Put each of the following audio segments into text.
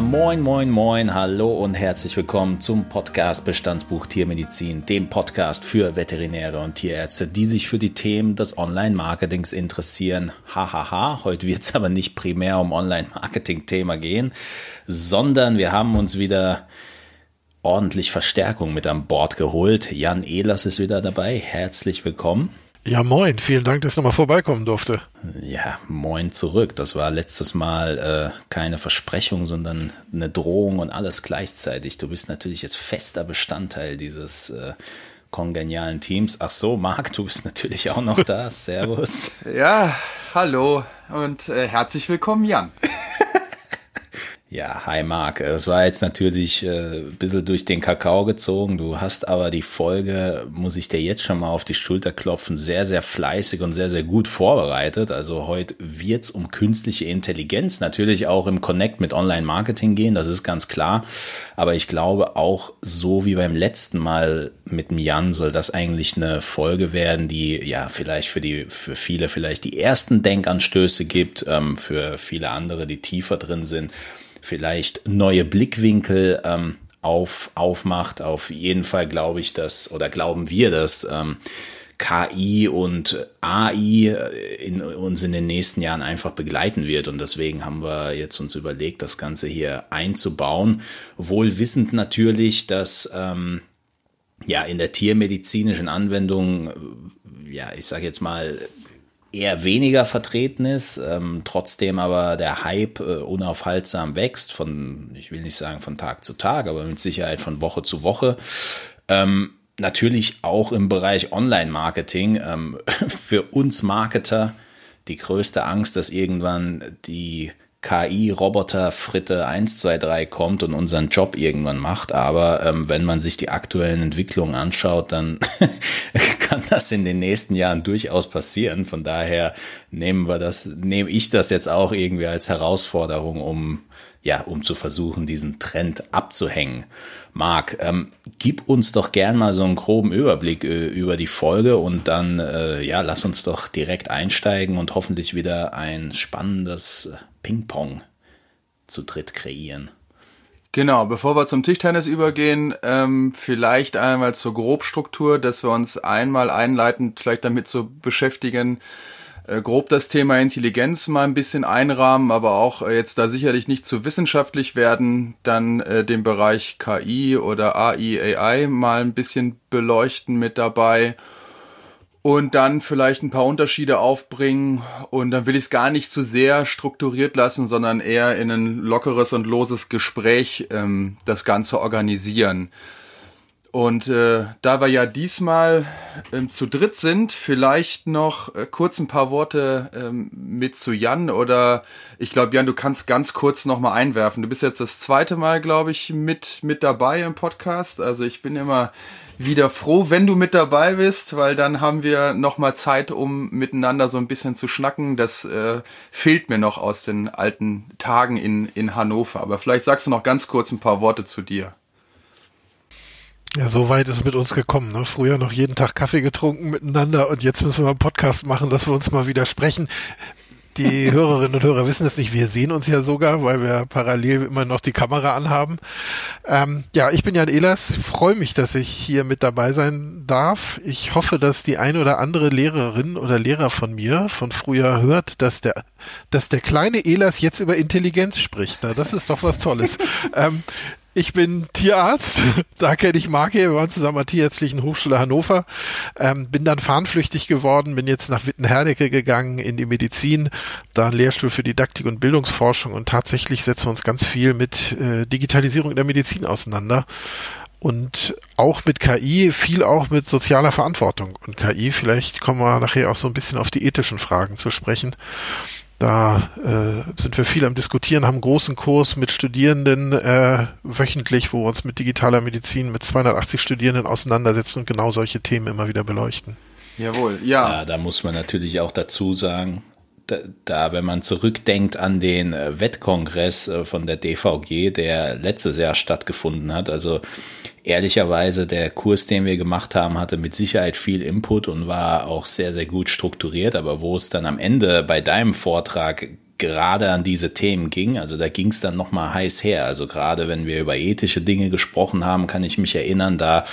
Moin, moin, moin, hallo und herzlich willkommen zum Podcast Bestandsbuch Tiermedizin, dem Podcast für Veterinäre und Tierärzte, die sich für die Themen des Online-Marketings interessieren. Hahaha, ha, ha. heute wird es aber nicht primär um Online-Marketing-Thema gehen, sondern wir haben uns wieder ordentlich Verstärkung mit an Bord geholt. Jan Ehlers ist wieder dabei. Herzlich willkommen. Ja, moin. Vielen Dank, dass ich nochmal vorbeikommen durfte. Ja, moin zurück. Das war letztes Mal äh, keine Versprechung, sondern eine Drohung und alles gleichzeitig. Du bist natürlich jetzt fester Bestandteil dieses äh, kongenialen Teams. Ach so, Marc, du bist natürlich auch noch da. Servus. Ja, hallo und äh, herzlich willkommen, Jan. Ja, hi Marc. Es war jetzt natürlich äh, ein bisschen durch den Kakao gezogen. Du hast aber die Folge, muss ich dir jetzt schon mal auf die Schulter klopfen, sehr, sehr fleißig und sehr, sehr gut vorbereitet. Also heute wird's um künstliche Intelligenz, natürlich auch im Connect mit Online-Marketing gehen, das ist ganz klar. Aber ich glaube auch so wie beim letzten Mal mit Jan soll das eigentlich eine Folge werden, die ja vielleicht für die, für viele vielleicht die ersten Denkanstöße gibt, ähm, für viele andere, die tiefer drin sind vielleicht neue Blickwinkel ähm, auf, aufmacht. Auf jeden Fall glaube ich, dass oder glauben wir, dass ähm, KI und AI in, uns in den nächsten Jahren einfach begleiten wird. Und deswegen haben wir jetzt uns überlegt, das Ganze hier einzubauen. Wohl wissend natürlich, dass ähm, ja in der tiermedizinischen Anwendung, ja, ich sage jetzt mal, eher weniger vertreten ist, ähm, trotzdem aber der Hype äh, unaufhaltsam wächst, von, ich will nicht sagen von Tag zu Tag, aber mit Sicherheit von Woche zu Woche. Ähm, natürlich auch im Bereich Online-Marketing. Ähm, für uns Marketer die größte Angst, dass irgendwann die KI-Roboter-Fritte 123 kommt und unseren Job irgendwann macht. Aber ähm, wenn man sich die aktuellen Entwicklungen anschaut, dann kann das in den nächsten Jahren durchaus passieren. Von daher nehmen wir das, nehme ich das jetzt auch irgendwie als Herausforderung, um ja, um zu versuchen, diesen Trend abzuhängen. Marc, ähm, gib uns doch gern mal so einen groben Überblick äh, über die Folge und dann, äh, ja, lass uns doch direkt einsteigen und hoffentlich wieder ein spannendes Ping-Pong zu dritt kreieren. Genau, bevor wir zum Tischtennis übergehen, ähm, vielleicht einmal zur Grobstruktur, dass wir uns einmal einleitend vielleicht damit zu beschäftigen, äh, grob das Thema Intelligenz mal ein bisschen einrahmen, aber auch äh, jetzt da sicherlich nicht zu wissenschaftlich werden, dann äh, den Bereich KI oder AI, AI mal ein bisschen beleuchten mit dabei und dann vielleicht ein paar Unterschiede aufbringen und dann will ich es gar nicht zu sehr strukturiert lassen, sondern eher in ein lockeres und loses Gespräch ähm, das Ganze organisieren. Und äh, da wir ja diesmal ähm, zu dritt sind, vielleicht noch äh, kurz ein paar Worte ähm, mit zu Jan oder ich glaube Jan, du kannst ganz kurz noch mal einwerfen. Du bist jetzt das zweite Mal, glaube ich, mit mit dabei im Podcast. Also ich bin immer wieder froh, wenn du mit dabei bist, weil dann haben wir noch mal Zeit, um miteinander so ein bisschen zu schnacken. Das äh, fehlt mir noch aus den alten Tagen in, in Hannover. Aber vielleicht sagst du noch ganz kurz ein paar Worte zu dir. Ja, so weit ist es mit uns gekommen. Ne? Früher noch jeden Tag Kaffee getrunken miteinander und jetzt müssen wir einen Podcast machen, dass wir uns mal wieder sprechen die Hörerinnen und Hörer wissen es nicht. Wir sehen uns ja sogar, weil wir parallel immer noch die Kamera anhaben. Ähm, ja, ich bin Jan Ehlers. Freue mich, dass ich hier mit dabei sein darf. Ich hoffe, dass die ein oder andere Lehrerin oder Lehrer von mir von früher hört, dass der, dass der kleine Ehlers jetzt über Intelligenz spricht. Na, das ist doch was Tolles. ähm, ich bin Tierarzt, da kenne ich Marke, wir waren zusammen an der Tierärztlichen Hochschule Hannover, ähm, bin dann fahnenflüchtig geworden, bin jetzt nach Wittenherdecke gegangen in die Medizin, da Lehrstuhl für Didaktik und Bildungsforschung. Und tatsächlich setzen wir uns ganz viel mit äh, Digitalisierung in der Medizin auseinander. Und auch mit KI, viel auch mit sozialer Verantwortung. Und KI, vielleicht kommen wir nachher auch so ein bisschen auf die ethischen Fragen zu sprechen. Da äh, sind wir viel am Diskutieren, haben einen großen Kurs mit Studierenden äh, wöchentlich, wo wir uns mit digitaler Medizin mit 280 Studierenden auseinandersetzen und genau solche Themen immer wieder beleuchten. Jawohl, ja. Da, da muss man natürlich auch dazu sagen, da, da, wenn man zurückdenkt an den äh, Wettkongress äh, von der DVG, der letztes Jahr stattgefunden hat, also ehrlicherweise der Kurs, den wir gemacht haben, hatte mit Sicherheit viel Input und war auch sehr, sehr gut strukturiert. Aber wo es dann am Ende bei deinem Vortrag gerade an diese Themen ging. Also da ging es dann nochmal heiß her. Also gerade wenn wir über ethische Dinge gesprochen haben, kann ich mich erinnern, da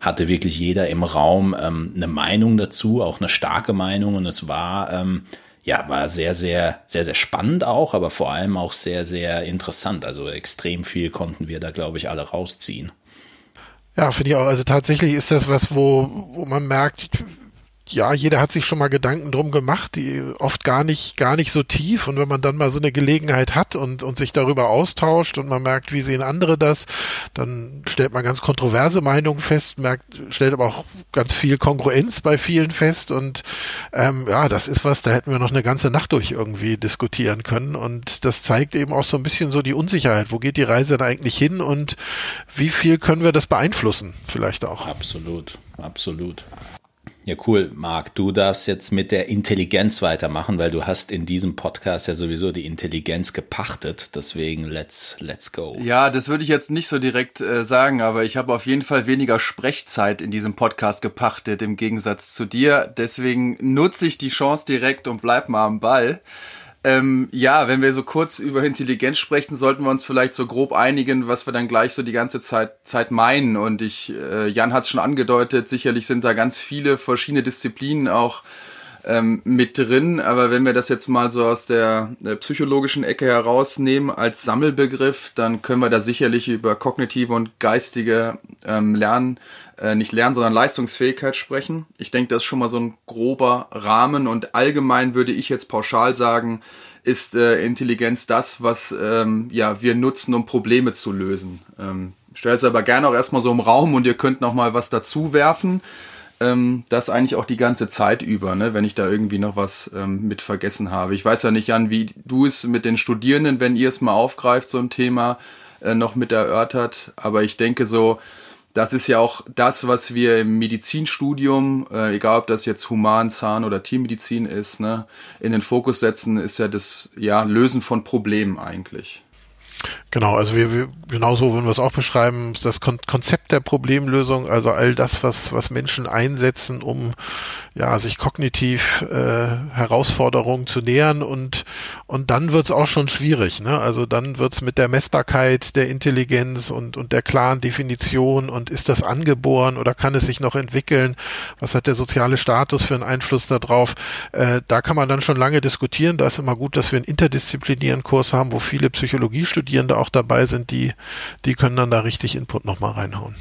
hatte wirklich jeder im Raum ähm, eine Meinung dazu, auch eine starke Meinung. Und es war, ähm, ja, war sehr, sehr, sehr, sehr spannend auch, aber vor allem auch sehr, sehr interessant. Also extrem viel konnten wir da, glaube ich, alle rausziehen. Ja, finde ich auch. Also tatsächlich ist das was, wo, wo man merkt, ja, jeder hat sich schon mal Gedanken drum gemacht, die oft gar nicht, gar nicht so tief. Und wenn man dann mal so eine Gelegenheit hat und, und sich darüber austauscht und man merkt, wie sehen andere das, dann stellt man ganz kontroverse Meinungen fest, merkt, stellt aber auch ganz viel Kongruenz bei vielen fest. Und ähm, ja, das ist was, da hätten wir noch eine ganze Nacht durch irgendwie diskutieren können. Und das zeigt eben auch so ein bisschen so die Unsicherheit. Wo geht die Reise denn eigentlich hin und wie viel können wir das beeinflussen? Vielleicht auch. Absolut, absolut. Ja, cool, Marc. Du darfst jetzt mit der Intelligenz weitermachen, weil du hast in diesem Podcast ja sowieso die Intelligenz gepachtet. Deswegen let's, let's go. Ja, das würde ich jetzt nicht so direkt äh, sagen, aber ich habe auf jeden Fall weniger Sprechzeit in diesem Podcast gepachtet im Gegensatz zu dir. Deswegen nutze ich die Chance direkt und bleib mal am Ball. Ähm, ja, wenn wir so kurz über Intelligenz sprechen, sollten wir uns vielleicht so grob einigen, was wir dann gleich so die ganze Zeit, Zeit meinen. Und ich, äh, Jan hat es schon angedeutet, sicherlich sind da ganz viele verschiedene Disziplinen auch ähm, mit drin. Aber wenn wir das jetzt mal so aus der, der psychologischen Ecke herausnehmen als Sammelbegriff, dann können wir da sicherlich über kognitive und geistige ähm, Lernen äh, nicht Lernen, sondern Leistungsfähigkeit sprechen. Ich denke, das ist schon mal so ein grober Rahmen und allgemein würde ich jetzt pauschal sagen, ist äh, Intelligenz das, was ähm, ja, wir nutzen, um Probleme zu lösen. Ähm, stell es aber gerne auch erstmal so im Raum und ihr könnt noch mal was dazu werfen. Ähm, das eigentlich auch die ganze Zeit über, ne, wenn ich da irgendwie noch was ähm, mit vergessen habe. Ich weiß ja nicht, Jan, wie du es mit den Studierenden, wenn ihr es mal aufgreift, so ein Thema äh, noch mit erörtert. Aber ich denke so, das ist ja auch das, was wir im Medizinstudium, äh, egal ob das jetzt Human, Zahn oder Tiermedizin ist, ne, in den Fokus setzen, ist ja das ja, Lösen von Problemen eigentlich. Genau, also wir, wir genauso würden wir es auch beschreiben, das Kon Konzept der Problemlösung, also all das, was, was Menschen einsetzen, um ja, sich kognitiv äh, Herausforderungen zu nähern und, und dann wird's auch schon schwierig. Ne? Also dann wird's mit der Messbarkeit der Intelligenz und, und der klaren Definition und ist das angeboren oder kann es sich noch entwickeln? Was hat der soziale Status für einen Einfluss darauf? Äh, da kann man dann schon lange diskutieren. Da ist immer gut, dass wir einen interdisziplinären Kurs haben, wo viele Psychologiestudierende auch dabei sind, die, die können dann da richtig Input nochmal reinhauen.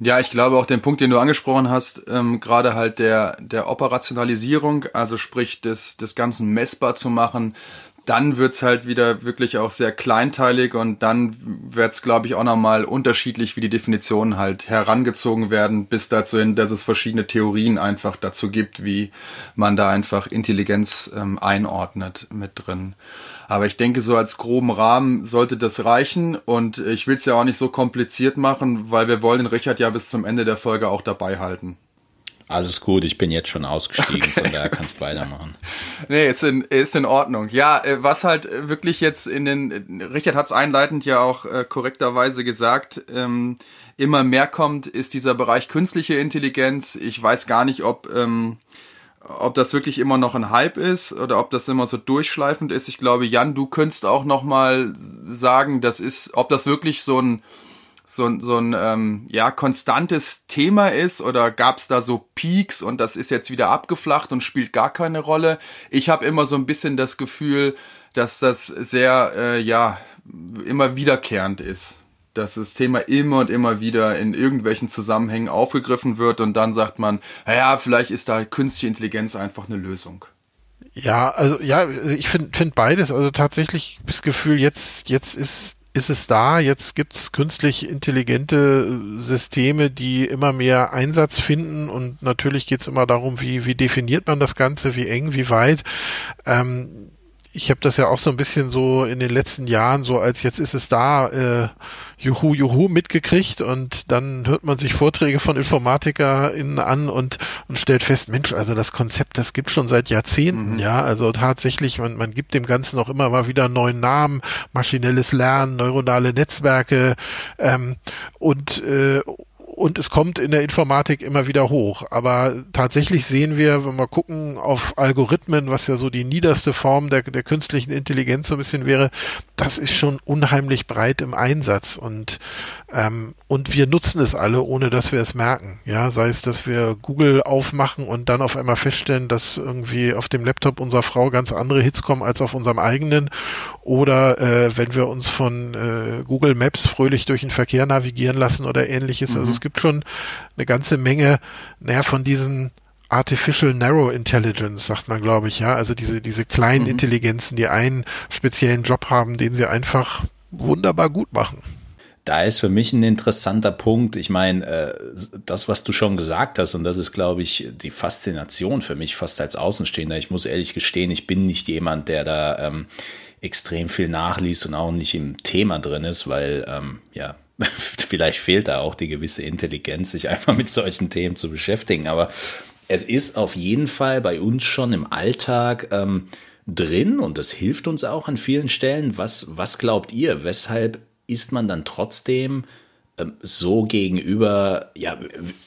Ja, ich glaube auch den Punkt, den du angesprochen hast, ähm, gerade halt der, der Operationalisierung, also sprich des, des Ganzen messbar zu machen, dann wird's halt wieder wirklich auch sehr kleinteilig und dann wird's, glaube ich, auch nochmal unterschiedlich, wie die Definitionen halt herangezogen werden, bis dazu hin, dass es verschiedene Theorien einfach dazu gibt, wie man da einfach Intelligenz ähm, einordnet mit drin. Aber ich denke, so als groben Rahmen sollte das reichen. Und ich will es ja auch nicht so kompliziert machen, weil wir wollen den Richard ja bis zum Ende der Folge auch dabei halten. Alles gut, ich bin jetzt schon ausgestiegen, okay. von daher kannst du weitermachen. Nee, ist in, ist in Ordnung. Ja, äh, was halt wirklich jetzt in den, Richard hat es einleitend ja auch äh, korrekterweise gesagt, ähm, immer mehr kommt, ist dieser Bereich künstliche Intelligenz. Ich weiß gar nicht, ob ähm, ob das wirklich immer noch ein Hype ist oder ob das immer so durchschleifend ist. Ich glaube, Jan, du könntest auch noch mal sagen, das ist, ob das wirklich so ein so, ein so ein ähm, ja konstantes Thema ist oder gab es da so Peaks und das ist jetzt wieder abgeflacht und spielt gar keine Rolle. Ich habe immer so ein bisschen das Gefühl, dass das sehr äh, ja immer wiederkehrend ist dass das Thema immer und immer wieder in irgendwelchen Zusammenhängen aufgegriffen wird und dann sagt man, naja, vielleicht ist da künstliche Intelligenz einfach eine Lösung. Ja, also ja, ich finde find beides. Also tatsächlich das Gefühl, jetzt, jetzt ist, ist es da, jetzt gibt's künstlich intelligente Systeme, die immer mehr Einsatz finden und natürlich geht's immer darum, wie, wie definiert man das Ganze, wie eng, wie weit. Ähm, ich habe das ja auch so ein bisschen so in den letzten Jahren so als jetzt ist es da äh, juhu juhu mitgekriegt und dann hört man sich Vorträge von InformatikerInnen an und und stellt fest Mensch also das Konzept das gibt schon seit Jahrzehnten mhm. ja also tatsächlich man man gibt dem Ganzen auch immer mal wieder einen neuen Namen maschinelles Lernen neuronale Netzwerke ähm, und äh, und es kommt in der Informatik immer wieder hoch. Aber tatsächlich sehen wir, wenn wir gucken auf Algorithmen, was ja so die niederste Form der, der künstlichen Intelligenz so ein bisschen wäre, das ist schon unheimlich breit im Einsatz und ähm, und wir nutzen es alle, ohne dass wir es merken. Ja, sei es, dass wir Google aufmachen und dann auf einmal feststellen, dass irgendwie auf dem Laptop unserer Frau ganz andere Hits kommen als auf unserem eigenen, oder äh, wenn wir uns von äh, Google Maps fröhlich durch den Verkehr navigieren lassen oder ähnliches. Also mhm. Also es gibt schon eine ganze Menge, naja, von diesen Artificial Narrow Intelligence, sagt man, glaube ich, ja. Also diese, diese kleinen mhm. Intelligenzen, die einen speziellen Job haben, den sie einfach wunderbar gut machen. Da ist für mich ein interessanter Punkt. Ich meine, äh, das, was du schon gesagt hast, und das ist, glaube ich, die Faszination für mich fast als Außenstehender. Ich muss ehrlich gestehen, ich bin nicht jemand, der da ähm, extrem viel nachliest und auch nicht im Thema drin ist, weil ähm, ja, vielleicht fehlt da auch die gewisse Intelligenz, sich einfach mit solchen Themen zu beschäftigen. Aber es ist auf jeden Fall bei uns schon im Alltag ähm, drin und das hilft uns auch an vielen Stellen. Was, was glaubt ihr? Weshalb ist man dann trotzdem ähm, so gegenüber, ja,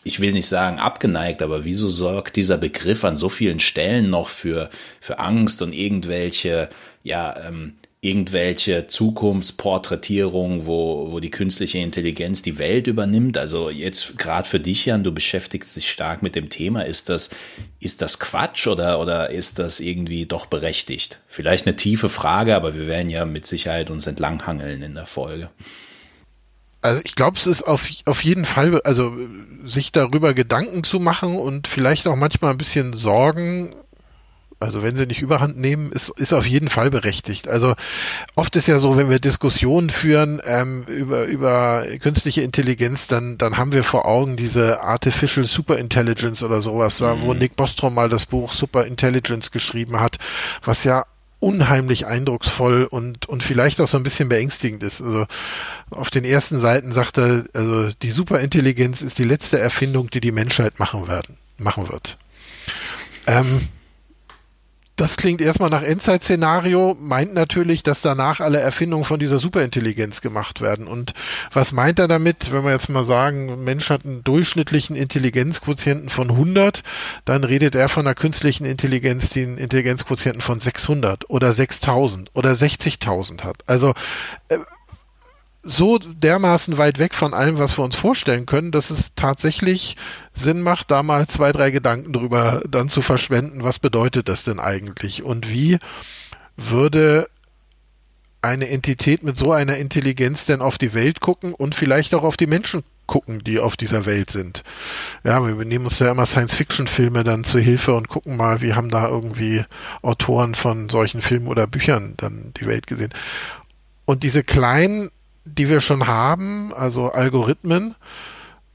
ich will nicht sagen abgeneigt, aber wieso sorgt dieser Begriff an so vielen Stellen noch für, für Angst und irgendwelche, ja, ähm, irgendwelche Zukunftsporträtierungen, wo, wo die künstliche Intelligenz die Welt übernimmt. Also jetzt gerade für dich, Jan, du beschäftigst dich stark mit dem Thema. Ist das, ist das Quatsch oder, oder ist das irgendwie doch berechtigt? Vielleicht eine tiefe Frage, aber wir werden ja mit Sicherheit uns entlanghangeln in der Folge. Also ich glaube, es ist auf, auf jeden Fall, also sich darüber Gedanken zu machen und vielleicht auch manchmal ein bisschen Sorgen also wenn sie nicht überhand nehmen, ist, ist auf jeden Fall berechtigt. Also oft ist ja so, wenn wir Diskussionen führen ähm, über, über künstliche Intelligenz, dann, dann haben wir vor Augen diese Artificial Superintelligence oder sowas, mhm. da, wo mhm. Nick Bostrom mal das Buch Superintelligence geschrieben hat, was ja unheimlich eindrucksvoll und, und vielleicht auch so ein bisschen beängstigend ist. Also auf den ersten Seiten sagt er, also die Superintelligenz ist die letzte Erfindung, die die Menschheit machen werden, machen wird. Ähm, das klingt erstmal nach Endzeit-Szenario, meint natürlich, dass danach alle Erfindungen von dieser Superintelligenz gemacht werden. Und was meint er damit, wenn wir jetzt mal sagen, Mensch hat einen durchschnittlichen Intelligenzquotienten von 100, dann redet er von einer künstlichen Intelligenz, die einen Intelligenzquotienten von 600 oder 6000 oder 60.000 hat. Also äh, so dermaßen weit weg von allem, was wir uns vorstellen können, dass es tatsächlich Sinn macht, da mal zwei, drei Gedanken drüber dann zu verschwenden. Was bedeutet das denn eigentlich? Und wie würde eine Entität mit so einer Intelligenz denn auf die Welt gucken und vielleicht auch auf die Menschen gucken, die auf dieser Welt sind. Ja, wir nehmen uns ja immer Science-Fiction-Filme dann zur Hilfe und gucken mal, wie haben da irgendwie Autoren von solchen Filmen oder Büchern dann die Welt gesehen. Und diese kleinen die wir schon haben, also Algorithmen,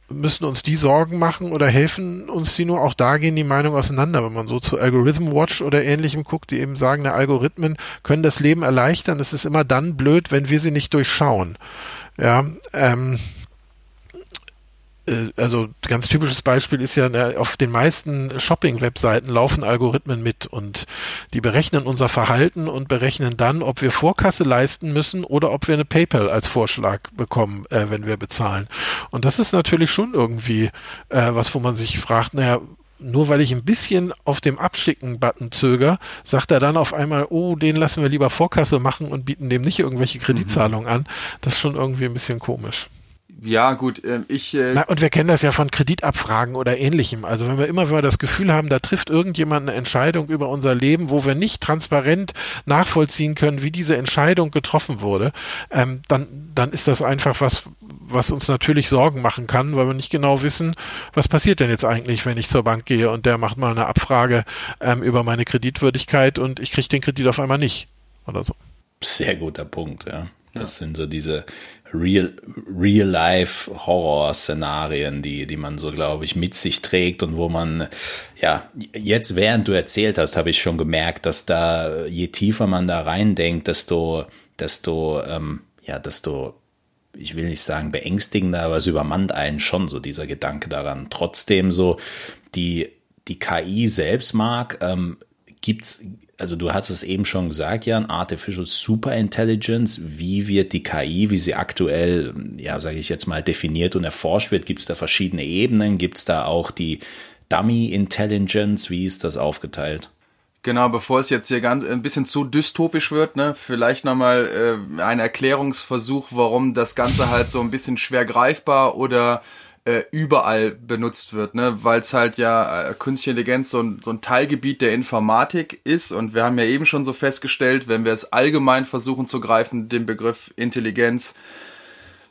müssen uns die Sorgen machen oder helfen uns die nur? Auch da gehen die Meinungen auseinander, wenn man so zu Algorithm Watch oder ähnlichem guckt, die eben sagen, Algorithmen können das Leben erleichtern. Es ist immer dann blöd, wenn wir sie nicht durchschauen. Ja, ähm, äh, also ganz typisches Beispiel ist ja, auf den meisten Shopping-Webseiten laufen Algorithmen mit und die berechnen unser Verhalten und berechnen dann, ob wir Vorkasse leisten müssen oder ob wir eine PayPal als Vorschlag bekommen, äh, wenn wir bezahlen. Und das ist natürlich schon irgendwie äh, was, wo man sich fragt, naja, nur weil ich ein bisschen auf dem Abschicken-Button zöger, sagt er dann auf einmal, oh, den lassen wir lieber Vorkasse machen und bieten dem nicht irgendwelche Kreditzahlungen mhm. an. Das ist schon irgendwie ein bisschen komisch. Ja, gut, äh, ich. Äh Na, und wir kennen das ja von Kreditabfragen oder ähnlichem. Also wenn wir immer wenn wir das Gefühl haben, da trifft irgendjemand eine Entscheidung über unser Leben, wo wir nicht transparent nachvollziehen können, wie diese Entscheidung getroffen wurde, ähm, dann, dann ist das einfach was, was uns natürlich Sorgen machen kann, weil wir nicht genau wissen, was passiert denn jetzt eigentlich, wenn ich zur Bank gehe und der macht mal eine Abfrage ähm, über meine Kreditwürdigkeit und ich kriege den Kredit auf einmal nicht oder so. Sehr guter Punkt, ja. Das ja. sind so diese Real, Real-Life-Horror-Szenarien, die, die man so, glaube ich, mit sich trägt und wo man, ja, jetzt während du erzählt hast, habe ich schon gemerkt, dass da, je tiefer man da reindenkt, desto, desto, ähm, ja, desto, ich will nicht sagen beängstigender, aber es übermannt einen schon so dieser Gedanke daran. Trotzdem so, die, die KI selbst mag, ähm, gibt's also du hast es eben schon gesagt, Jan, Artificial Superintelligence, wie wird die KI, wie sie aktuell, ja, sage ich jetzt mal, definiert und erforscht wird, gibt es da verschiedene Ebenen, gibt es da auch die Dummy Intelligence, wie ist das aufgeteilt? Genau, bevor es jetzt hier ganz ein bisschen zu dystopisch wird, ne, vielleicht nochmal äh, ein Erklärungsversuch, warum das Ganze halt so ein bisschen schwer greifbar oder äh, überall benutzt wird, ne, weil es halt ja äh, Künstliche Intelligenz so ein, so ein Teilgebiet der Informatik ist. Und wir haben ja eben schon so festgestellt, wenn wir es allgemein versuchen zu greifen, den Begriff Intelligenz,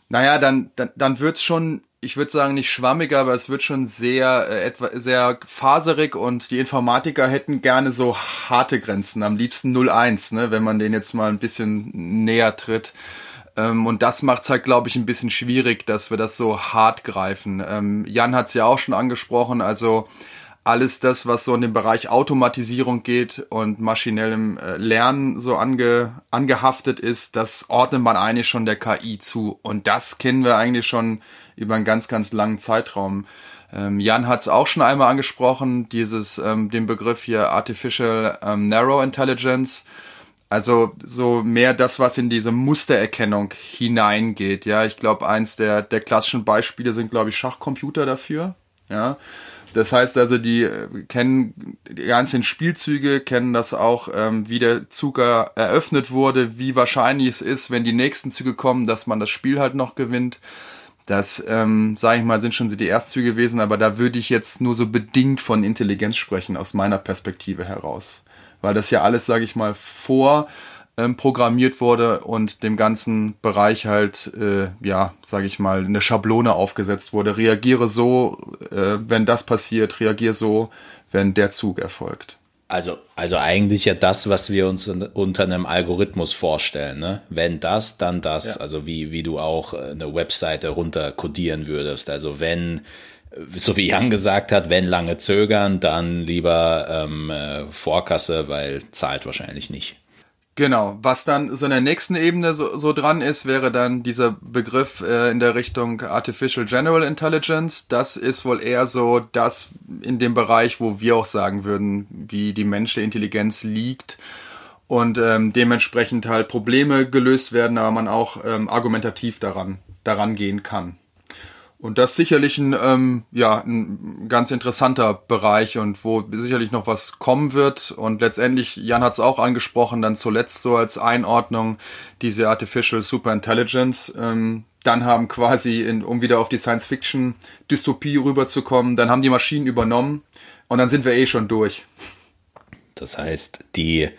naja, dann, dann, dann wird's schon ich würde sagen, nicht schwammiger, aber es wird schon sehr, äh, etwa, sehr faserig. Und die Informatiker hätten gerne so harte Grenzen, am liebsten 0-1, ne, wenn man den jetzt mal ein bisschen näher tritt. Ähm, und das macht's halt, glaube ich, ein bisschen schwierig, dass wir das so hart greifen. Ähm, Jan hat's ja auch schon angesprochen, also alles das, was so in den Bereich Automatisierung geht und maschinellem äh, Lernen so ange, angehaftet ist, das ordnet man eigentlich schon der KI zu. Und das kennen wir eigentlich schon über einen ganz, ganz langen Zeitraum. Ähm, Jan hat es auch schon einmal angesprochen, dieses, ähm, den Begriff hier Artificial ähm, Narrow Intelligence. Also so mehr das, was in diese Mustererkennung hineingeht. Ja, ich glaube, eins der, der klassischen Beispiele sind, glaube ich, Schachcomputer dafür. Ja, das heißt also, die äh, kennen die ganzen Spielzüge, kennen das auch, ähm, wie der Zug eröffnet wurde, wie wahrscheinlich es ist, wenn die nächsten Züge kommen, dass man das Spiel halt noch gewinnt. Das, ähm, sage ich mal, sind schon die Erstzüge gewesen, aber da würde ich jetzt nur so bedingt von Intelligenz sprechen, aus meiner Perspektive heraus. Weil das ja alles, sage ich mal, vor ähm, programmiert wurde und dem ganzen Bereich halt, äh, ja, sage ich mal, eine Schablone aufgesetzt wurde. Reagiere so, äh, wenn das passiert, reagiere so, wenn der Zug erfolgt. Also, also eigentlich ja das, was wir uns unter einem Algorithmus vorstellen. Ne? Wenn das, dann das. Ja. Also wie, wie du auch eine Webseite runterkodieren würdest. Also wenn, so wie Jan gesagt hat, wenn lange zögern, dann lieber ähm, äh, Vorkasse, weil zahlt wahrscheinlich nicht. Genau, was dann so in der nächsten Ebene so, so dran ist, wäre dann dieser Begriff äh, in der Richtung Artificial General Intelligence. Das ist wohl eher so das in dem Bereich, wo wir auch sagen würden, wie die menschliche Intelligenz liegt und ähm, dementsprechend halt Probleme gelöst werden, aber man auch ähm, argumentativ daran, daran gehen kann. Und das sicherlich ein, ähm, ja, ein ganz interessanter Bereich und wo sicherlich noch was kommen wird. Und letztendlich, Jan hat es auch angesprochen, dann zuletzt so als Einordnung diese Artificial Superintelligence. Ähm, dann haben quasi, in, um wieder auf die Science-Fiction-Dystopie rüberzukommen, dann haben die Maschinen übernommen und dann sind wir eh schon durch. Das heißt, die,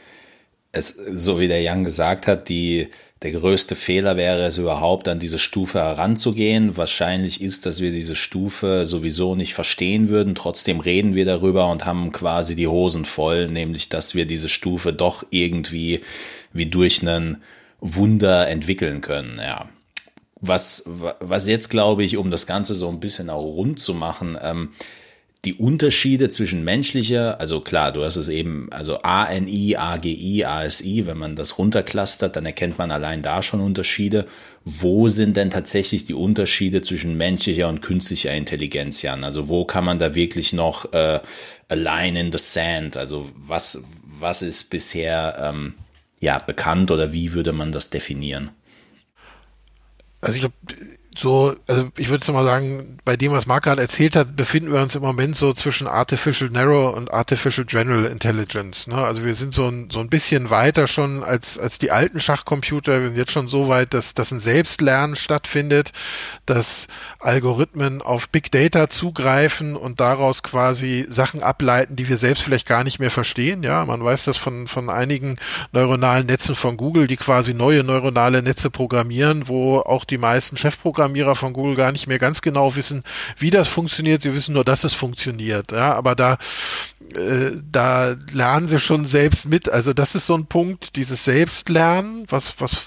es, so wie der Jan gesagt hat, die der größte Fehler wäre es überhaupt, an diese Stufe heranzugehen. Wahrscheinlich ist, dass wir diese Stufe sowieso nicht verstehen würden. Trotzdem reden wir darüber und haben quasi die Hosen voll, nämlich, dass wir diese Stufe doch irgendwie wie durch einen Wunder entwickeln können, ja. Was, was jetzt glaube ich, um das Ganze so ein bisschen auch rund zu machen, ähm, die Unterschiede zwischen menschlicher, also klar, du hast es eben, also ANI, AGI, ASI, wenn man das runterclustert, dann erkennt man allein da schon Unterschiede. Wo sind denn tatsächlich die Unterschiede zwischen menschlicher und künstlicher Intelligenz, Jan? Also wo kann man da wirklich noch äh, a in the sand? Also was, was ist bisher ähm, ja, bekannt oder wie würde man das definieren? Also ich glaube, so, also ich würde mal sagen, bei dem, was Mark gerade erzählt hat, befinden wir uns im Moment so zwischen Artificial Narrow und Artificial General Intelligence. Ne? Also wir sind so ein, so ein bisschen weiter schon als, als die alten Schachcomputer. Wir sind jetzt schon so weit, dass, dass ein Selbstlernen stattfindet, dass Algorithmen auf Big Data zugreifen und daraus quasi Sachen ableiten, die wir selbst vielleicht gar nicht mehr verstehen. Ja, man weiß das von, von einigen neuronalen Netzen von Google, die quasi neue neuronale Netze programmieren, wo auch die meisten Chefprogrammierer Programmierer von Google gar nicht mehr ganz genau wissen, wie das funktioniert. Sie wissen nur, dass es funktioniert. Ja, aber da, äh, da lernen sie schon selbst mit. Also das ist so ein Punkt, dieses Selbstlernen, was, was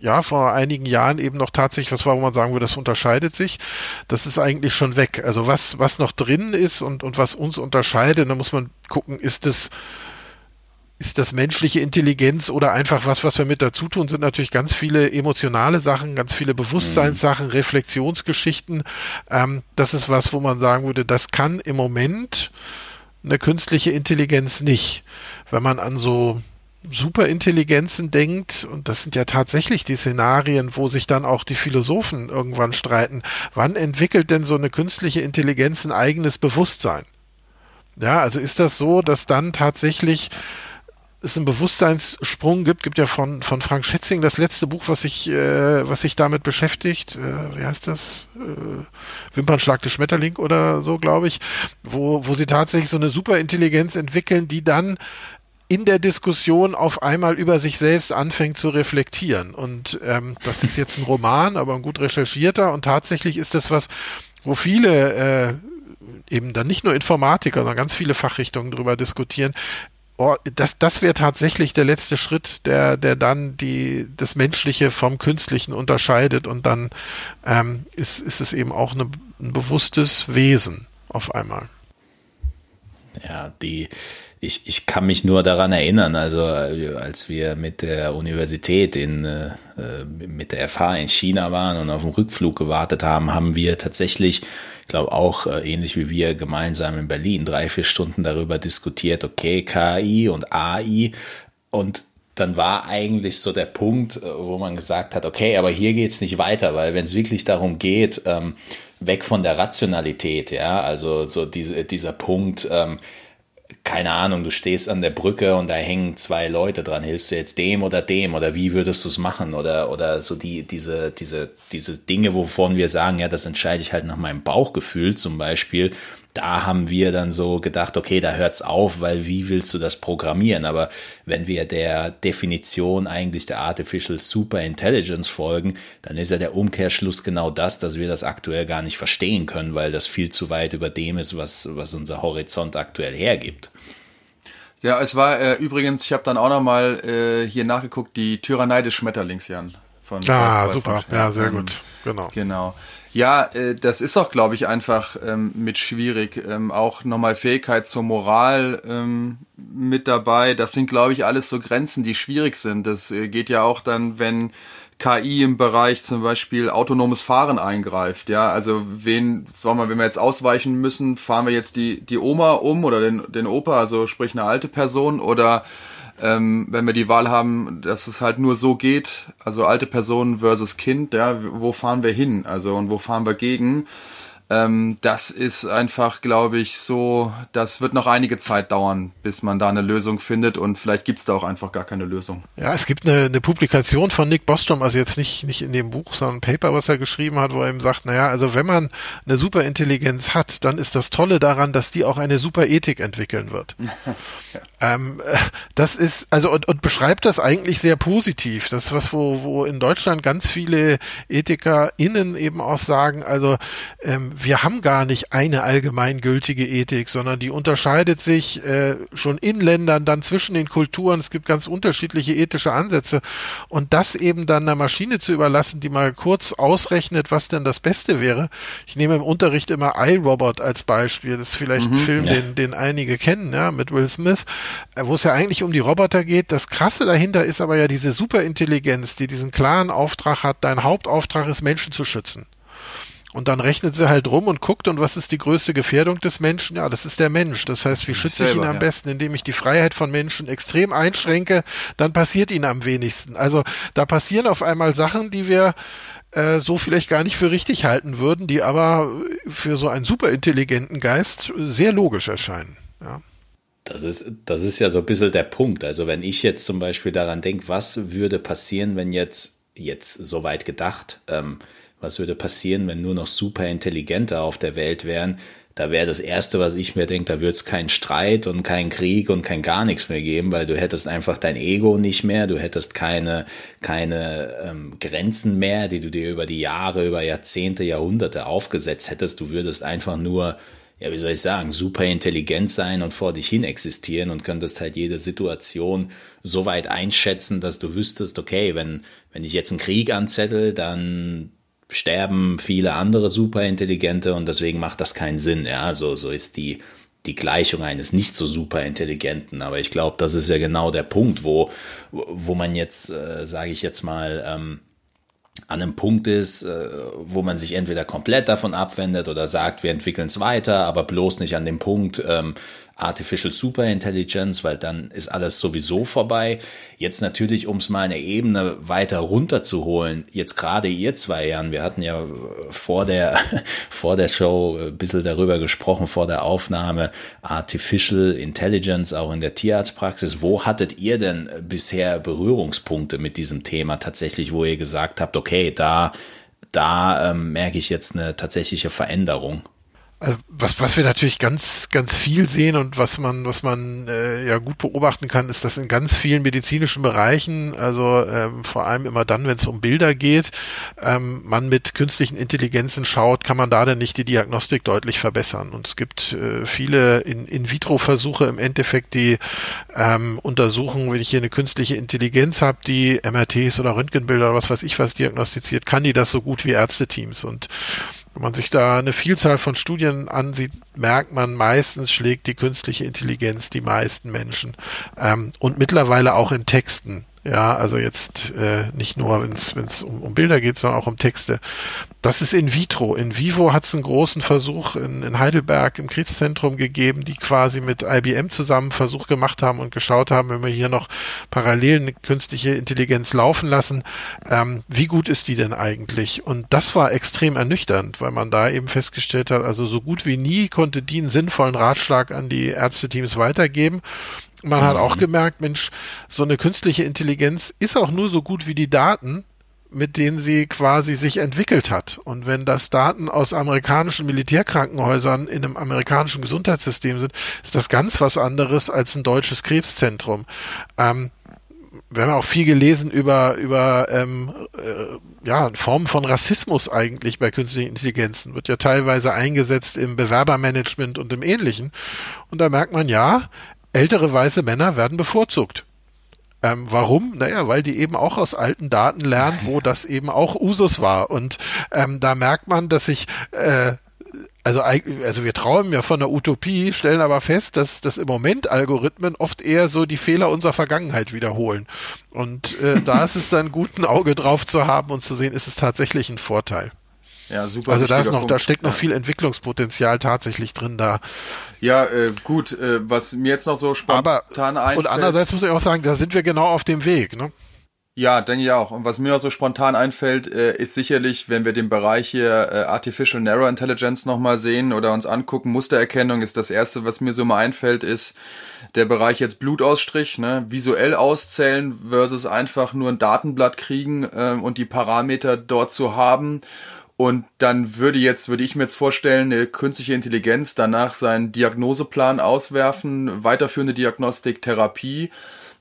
ja, vor einigen Jahren eben noch tatsächlich was war, wo man sagen würde, das unterscheidet sich. Das ist eigentlich schon weg. Also was, was noch drin ist und, und was uns unterscheidet, da muss man gucken, ist es ist das menschliche Intelligenz oder einfach was, was wir mit dazu tun, sind natürlich ganz viele emotionale Sachen, ganz viele Bewusstseinssachen, Reflexionsgeschichten. Ähm, das ist was, wo man sagen würde, das kann im Moment eine künstliche Intelligenz nicht, wenn man an so Superintelligenzen denkt, und das sind ja tatsächlich die Szenarien, wo sich dann auch die Philosophen irgendwann streiten, wann entwickelt denn so eine künstliche Intelligenz ein eigenes Bewusstsein? Ja, also ist das so, dass dann tatsächlich es einen Bewusstseinssprung gibt, gibt ja von, von Frank Schätzing das letzte Buch, was sich, äh, was sich damit beschäftigt, äh, wie heißt das? Äh, Wimpernschlag des Schmetterling oder so, glaube ich, wo, wo sie tatsächlich so eine Superintelligenz entwickeln, die dann in der Diskussion auf einmal über sich selbst anfängt zu reflektieren. Und ähm, das ist jetzt ein Roman, aber ein gut recherchierter. Und tatsächlich ist das was, wo viele äh, eben dann nicht nur Informatiker, sondern ganz viele Fachrichtungen darüber diskutieren. Oh, das, das wäre tatsächlich der letzte Schritt, der, der dann die, das Menschliche vom Künstlichen unterscheidet und dann ähm, ist, ist es eben auch eine, ein bewusstes Wesen auf einmal. Ja, die, ich, ich kann mich nur daran erinnern, also als wir mit der Universität in, äh, mit der FH in China waren und auf den Rückflug gewartet haben, haben wir tatsächlich, ich glaube auch äh, ähnlich wie wir gemeinsam in Berlin, drei, vier Stunden darüber diskutiert, okay, KI und AI und dann war eigentlich so der Punkt, äh, wo man gesagt hat, okay, aber hier geht's nicht weiter, weil wenn es wirklich darum geht, ähm, weg von der Rationalität, ja, also so diese, dieser Punkt, ähm, keine Ahnung, du stehst an der Brücke und da hängen zwei Leute dran, hilfst du jetzt dem oder dem? Oder wie würdest du es machen? Oder, oder so die, diese, diese, diese Dinge, wovon wir sagen, ja, das entscheide ich halt nach meinem Bauchgefühl zum Beispiel, da haben wir dann so gedacht, okay, da hört's auf, weil wie willst du das programmieren? Aber wenn wir der Definition eigentlich der Artificial Super Intelligence folgen, dann ist ja der Umkehrschluss genau das, dass wir das aktuell gar nicht verstehen können, weil das viel zu weit über dem ist, was, was unser Horizont aktuell hergibt. Ja, es war äh, übrigens, ich habe dann auch noch mal äh, hier nachgeguckt, die Tyrannei des Schmetterlings, Jan. Von ah, super, von, ja, sehr ähm, gut, genau. Genau. Ja, äh, das ist auch, glaube ich, einfach ähm, mit schwierig. Ähm, auch nochmal Fähigkeit zur Moral ähm, mit dabei. Das sind, glaube ich, alles so Grenzen, die schwierig sind. Das äh, geht ja auch dann, wenn KI im Bereich zum Beispiel autonomes Fahren eingreift. Ja, also wen, sagen wir, wenn wir jetzt ausweichen müssen, fahren wir jetzt die, die Oma um oder den, den Opa, also sprich eine alte Person oder ähm, wenn wir die Wahl haben, dass es halt nur so geht, also alte Person versus Kind, ja, wo fahren wir hin? Also und wo fahren wir gegen? Ähm, das ist einfach, glaube ich, so, das wird noch einige Zeit dauern, bis man da eine Lösung findet und vielleicht gibt's da auch einfach gar keine Lösung. Ja, es gibt eine, eine Publikation von Nick Bostrom, also jetzt nicht, nicht in dem Buch, sondern ein Paper, was er geschrieben hat, wo er eben sagt, naja, also wenn man eine Superintelligenz hat, dann ist das Tolle daran, dass die auch eine Superethik entwickeln wird. ja. ähm, das ist, also und, und beschreibt das eigentlich sehr positiv. Das was, wo, wo in Deutschland ganz viele EthikerInnen eben auch sagen, also ähm, wir haben gar nicht eine allgemeingültige Ethik, sondern die unterscheidet sich äh, schon in Ländern, dann zwischen den Kulturen. Es gibt ganz unterschiedliche ethische Ansätze. Und das eben dann einer Maschine zu überlassen, die mal kurz ausrechnet, was denn das Beste wäre. Ich nehme im Unterricht immer iRobot als Beispiel. Das ist vielleicht mhm, ein Film, ja. den, den einige kennen, ja, mit Will Smith, äh, wo es ja eigentlich um die Roboter geht. Das Krasse dahinter ist aber ja diese Superintelligenz, die diesen klaren Auftrag hat. Dein Hauptauftrag ist, Menschen zu schützen. Und dann rechnet sie halt rum und guckt, und was ist die größte Gefährdung des Menschen? Ja, das ist der Mensch. Das heißt, wie schütze ich ihn am ja. besten? Indem ich die Freiheit von Menschen extrem einschränke, dann passiert ihnen am wenigsten. Also da passieren auf einmal Sachen, die wir äh, so vielleicht gar nicht für richtig halten würden, die aber für so einen superintelligenten Geist sehr logisch erscheinen. Ja. Das ist, das ist ja so ein bisschen der Punkt. Also wenn ich jetzt zum Beispiel daran denke, was würde passieren, wenn jetzt, jetzt so weit gedacht, ähm, was würde passieren, wenn nur noch super Intelligente auf der Welt wären, da wäre das Erste, was ich mir denke, da würde es keinen Streit und keinen Krieg und kein gar nichts mehr geben, weil du hättest einfach dein Ego nicht mehr, du hättest keine, keine ähm, Grenzen mehr, die du dir über die Jahre, über Jahrzehnte, Jahrhunderte aufgesetzt hättest. Du würdest einfach nur, ja, wie soll ich sagen, super intelligent sein und vor dich hin existieren und könntest halt jede Situation so weit einschätzen, dass du wüsstest, okay, wenn, wenn ich jetzt einen Krieg anzettel, dann sterben viele andere Superintelligente und deswegen macht das keinen Sinn. Ja, so, so ist die, die Gleichung eines nicht so superintelligenten. Aber ich glaube, das ist ja genau der Punkt, wo, wo man jetzt, äh, sage ich jetzt mal, ähm, an einem Punkt ist, äh, wo man sich entweder komplett davon abwendet oder sagt, wir entwickeln es weiter, aber bloß nicht an dem Punkt ähm, Artificial Superintelligence, weil dann ist alles sowieso vorbei. Jetzt natürlich, um es mal eine Ebene weiter runterzuholen, jetzt gerade ihr zwei Jahren, wir hatten ja vor der, vor der Show ein bisschen darüber gesprochen, vor der Aufnahme, Artificial Intelligence auch in der Tierarztpraxis. Wo hattet ihr denn bisher Berührungspunkte mit diesem Thema tatsächlich, wo ihr gesagt habt, okay, da, da ähm, merke ich jetzt eine tatsächliche Veränderung? Also was, was wir natürlich ganz, ganz viel sehen und was man, was man äh, ja gut beobachten kann, ist, dass in ganz vielen medizinischen Bereichen, also ähm, vor allem immer dann, wenn es um Bilder geht, ähm, man mit künstlichen Intelligenzen schaut, kann man da denn nicht die Diagnostik deutlich verbessern. Und es gibt äh, viele In-vitro-Versuche in im Endeffekt, die ähm, untersuchen, wenn ich hier eine künstliche Intelligenz habe, die MRTs oder Röntgenbilder oder was weiß ich was diagnostiziert, kann die das so gut wie Ärzteteams. Und wenn man sich da eine Vielzahl von Studien ansieht, merkt man, meistens schlägt die künstliche Intelligenz die meisten Menschen. Ähm, und mittlerweile auch in Texten. Ja, also jetzt äh, nicht nur, wenn es um, um Bilder geht, sondern auch um Texte. Das ist in vitro. In vivo hat es einen großen Versuch in, in Heidelberg im Krebszentrum gegeben, die quasi mit IBM zusammen Versuch gemacht haben und geschaut haben, wenn wir hier noch parallel eine künstliche Intelligenz laufen lassen, ähm, wie gut ist die denn eigentlich? Und das war extrem ernüchternd, weil man da eben festgestellt hat, also so gut wie nie konnte die einen sinnvollen Ratschlag an die Ärzteteams weitergeben. Man hat auch mhm. gemerkt, Mensch, so eine künstliche Intelligenz ist auch nur so gut wie die Daten, mit denen sie quasi sich entwickelt hat. Und wenn das Daten aus amerikanischen Militärkrankenhäusern in einem amerikanischen Gesundheitssystem sind, ist das ganz was anderes als ein deutsches Krebszentrum. Ähm, wir haben auch viel gelesen über über ähm, äh, ja Formen von Rassismus eigentlich bei künstlichen Intelligenzen wird ja teilweise eingesetzt im Bewerbermanagement und im Ähnlichen und da merkt man ja ältere weiße Männer werden bevorzugt ähm, warum? Naja, weil die eben auch aus alten Daten lernen, wo das eben auch Usus war. Und ähm, da merkt man, dass sich äh, also, also wir träumen ja von der Utopie, stellen aber fest, dass, dass im Moment Algorithmen oft eher so die Fehler unserer Vergangenheit wiederholen. Und äh, da ist es dann gut, ein Auge drauf zu haben und zu sehen, ist es tatsächlich ein Vorteil. Ja, super. Also da ist noch, Punkt. da steckt noch viel Entwicklungspotenzial tatsächlich drin da. Ja, äh, gut, äh, was mir jetzt noch so spontan Aber, einfällt. Und andererseits muss ich auch sagen, da sind wir genau auf dem Weg, ne? Ja, denke ich auch. Und was mir auch so spontan einfällt, äh, ist sicherlich, wenn wir den Bereich hier äh, Artificial Narrow Intelligence nochmal sehen oder uns angucken, Mustererkennung ist das erste, was mir so mal einfällt, ist der Bereich jetzt Blutausstrich, ne, visuell auszählen versus einfach nur ein Datenblatt kriegen äh, und die Parameter dort zu haben und dann würde jetzt, würde ich mir jetzt vorstellen, eine künstliche Intelligenz danach seinen Diagnoseplan auswerfen, weiterführende Diagnostik, Therapie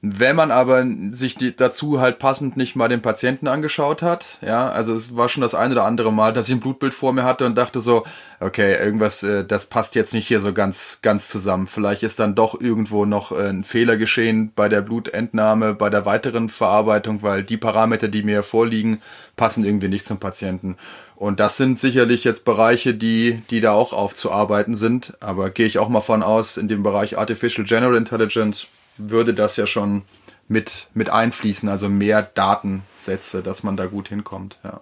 wenn man aber sich die, dazu halt passend nicht mal den Patienten angeschaut hat, ja, also es war schon das eine oder andere Mal, dass ich ein Blutbild vor mir hatte und dachte so, okay, irgendwas, äh, das passt jetzt nicht hier so ganz, ganz zusammen. Vielleicht ist dann doch irgendwo noch äh, ein Fehler geschehen bei der Blutentnahme, bei der weiteren Verarbeitung, weil die Parameter, die mir vorliegen, passen irgendwie nicht zum Patienten. Und das sind sicherlich jetzt Bereiche, die, die da auch aufzuarbeiten sind. Aber gehe ich auch mal von aus, in dem Bereich Artificial General Intelligence würde das ja schon mit, mit einfließen, also mehr Datensätze, dass man da gut hinkommt, ja.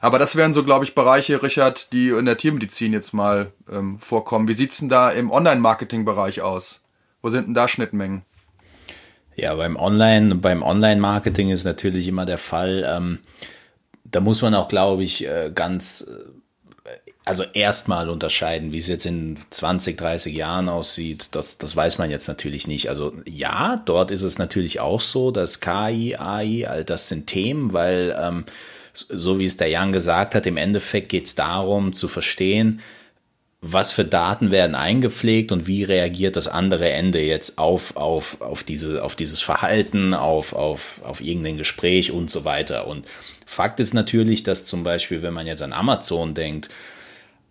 Aber das wären so, glaube ich, Bereiche, Richard, die in der Tiermedizin jetzt mal ähm, vorkommen. Wie sieht's denn da im Online-Marketing-Bereich aus? Wo sind denn da Schnittmengen? Ja, beim Online, beim Online-Marketing ist natürlich immer der Fall, ähm, da muss man auch, glaube ich, äh, ganz äh, also erstmal unterscheiden, wie es jetzt in 20, 30 Jahren aussieht, das, das weiß man jetzt natürlich nicht. Also ja, dort ist es natürlich auch so, dass KI, AI, all das sind Themen, weil ähm, so wie es der Jan gesagt hat, im Endeffekt geht es darum zu verstehen, was für Daten werden eingepflegt und wie reagiert das andere Ende jetzt auf, auf, auf, diese, auf dieses Verhalten, auf, auf, auf irgendein Gespräch und so weiter. Und Fakt ist natürlich, dass zum Beispiel, wenn man jetzt an Amazon denkt,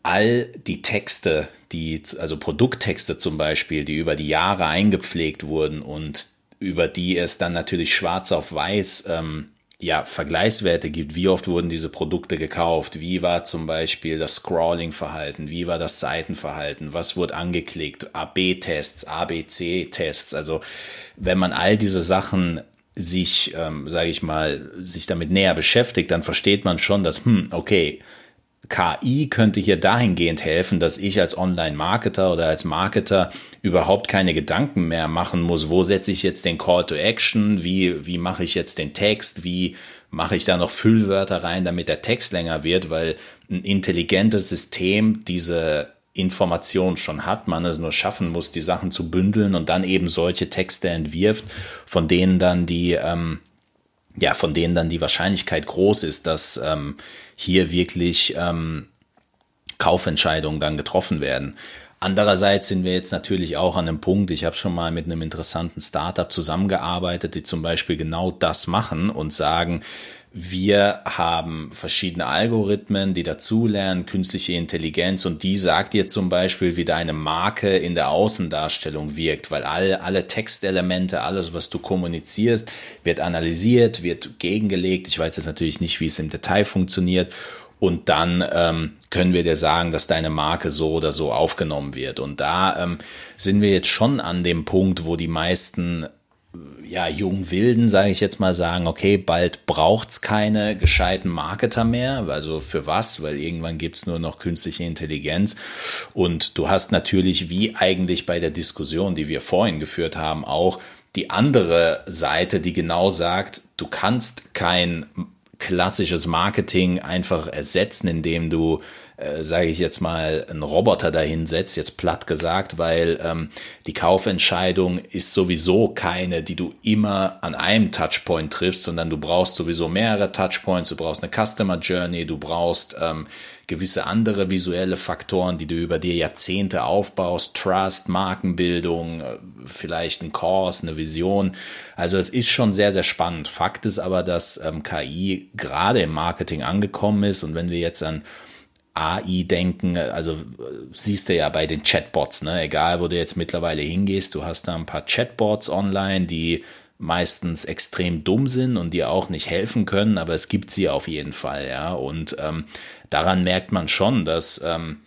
all die Texte, die, also Produkttexte zum Beispiel, die über die Jahre eingepflegt wurden und über die es dann natürlich schwarz auf weiß ähm, ja, Vergleichswerte gibt. Wie oft wurden diese Produkte gekauft? Wie war zum Beispiel das Scrolling-Verhalten? Wie war das Seitenverhalten? Was wurde angeklickt? AB-Tests, ABC-Tests. Also wenn man all diese Sachen sich, ähm, sage ich mal, sich damit näher beschäftigt, dann versteht man schon, dass, hm, okay, KI könnte hier dahingehend helfen, dass ich als Online-Marketer oder als Marketer überhaupt keine Gedanken mehr machen muss, wo setze ich jetzt den Call to Action, wie, wie mache ich jetzt den Text, wie mache ich da noch Füllwörter rein, damit der Text länger wird, weil ein intelligentes System diese Information schon hat, man es nur schaffen muss, die Sachen zu bündeln und dann eben solche Texte entwirft, von denen dann die, ähm, ja, von denen dann die Wahrscheinlichkeit groß ist, dass ähm, hier wirklich ähm, Kaufentscheidungen dann getroffen werden. Andererseits sind wir jetzt natürlich auch an einem Punkt, ich habe schon mal mit einem interessanten Startup zusammengearbeitet, die zum Beispiel genau das machen und sagen, wir haben verschiedene Algorithmen, die dazulernen, künstliche Intelligenz und die sagt dir zum Beispiel, wie deine Marke in der Außendarstellung wirkt, weil alle, alle Textelemente, alles, was du kommunizierst, wird analysiert, wird gegengelegt. Ich weiß jetzt natürlich nicht, wie es im Detail funktioniert. Und dann ähm, können wir dir sagen, dass deine Marke so oder so aufgenommen wird. Und da ähm, sind wir jetzt schon an dem Punkt, wo die meisten ja, jungen Wilden, sage ich jetzt mal, sagen, okay, bald braucht's keine gescheiten Marketer mehr. Also für was? Weil irgendwann gibt's nur noch künstliche Intelligenz. Und du hast natürlich, wie eigentlich bei der Diskussion, die wir vorhin geführt haben, auch die andere Seite, die genau sagt, du kannst kein klassisches Marketing einfach ersetzen, indem du äh, sage ich jetzt mal, einen Roboter dahinsetzt, jetzt platt gesagt, weil ähm, die Kaufentscheidung ist sowieso keine, die du immer an einem Touchpoint triffst, sondern du brauchst sowieso mehrere Touchpoints, du brauchst eine Customer Journey, du brauchst ähm, gewisse andere visuelle Faktoren, die du über dir Jahrzehnte aufbaust, Trust, Markenbildung, äh, vielleicht ein Kurs, eine Vision. Also es ist schon sehr, sehr spannend. Fakt ist aber, dass ähm, KI gerade im Marketing angekommen ist und wenn wir jetzt an AI denken, also siehst du ja bei den Chatbots, ne? egal wo du jetzt mittlerweile hingehst, du hast da ein paar Chatbots online, die meistens extrem dumm sind und dir auch nicht helfen können, aber es gibt sie auf jeden Fall, ja. Und ähm, daran merkt man schon, dass ähm,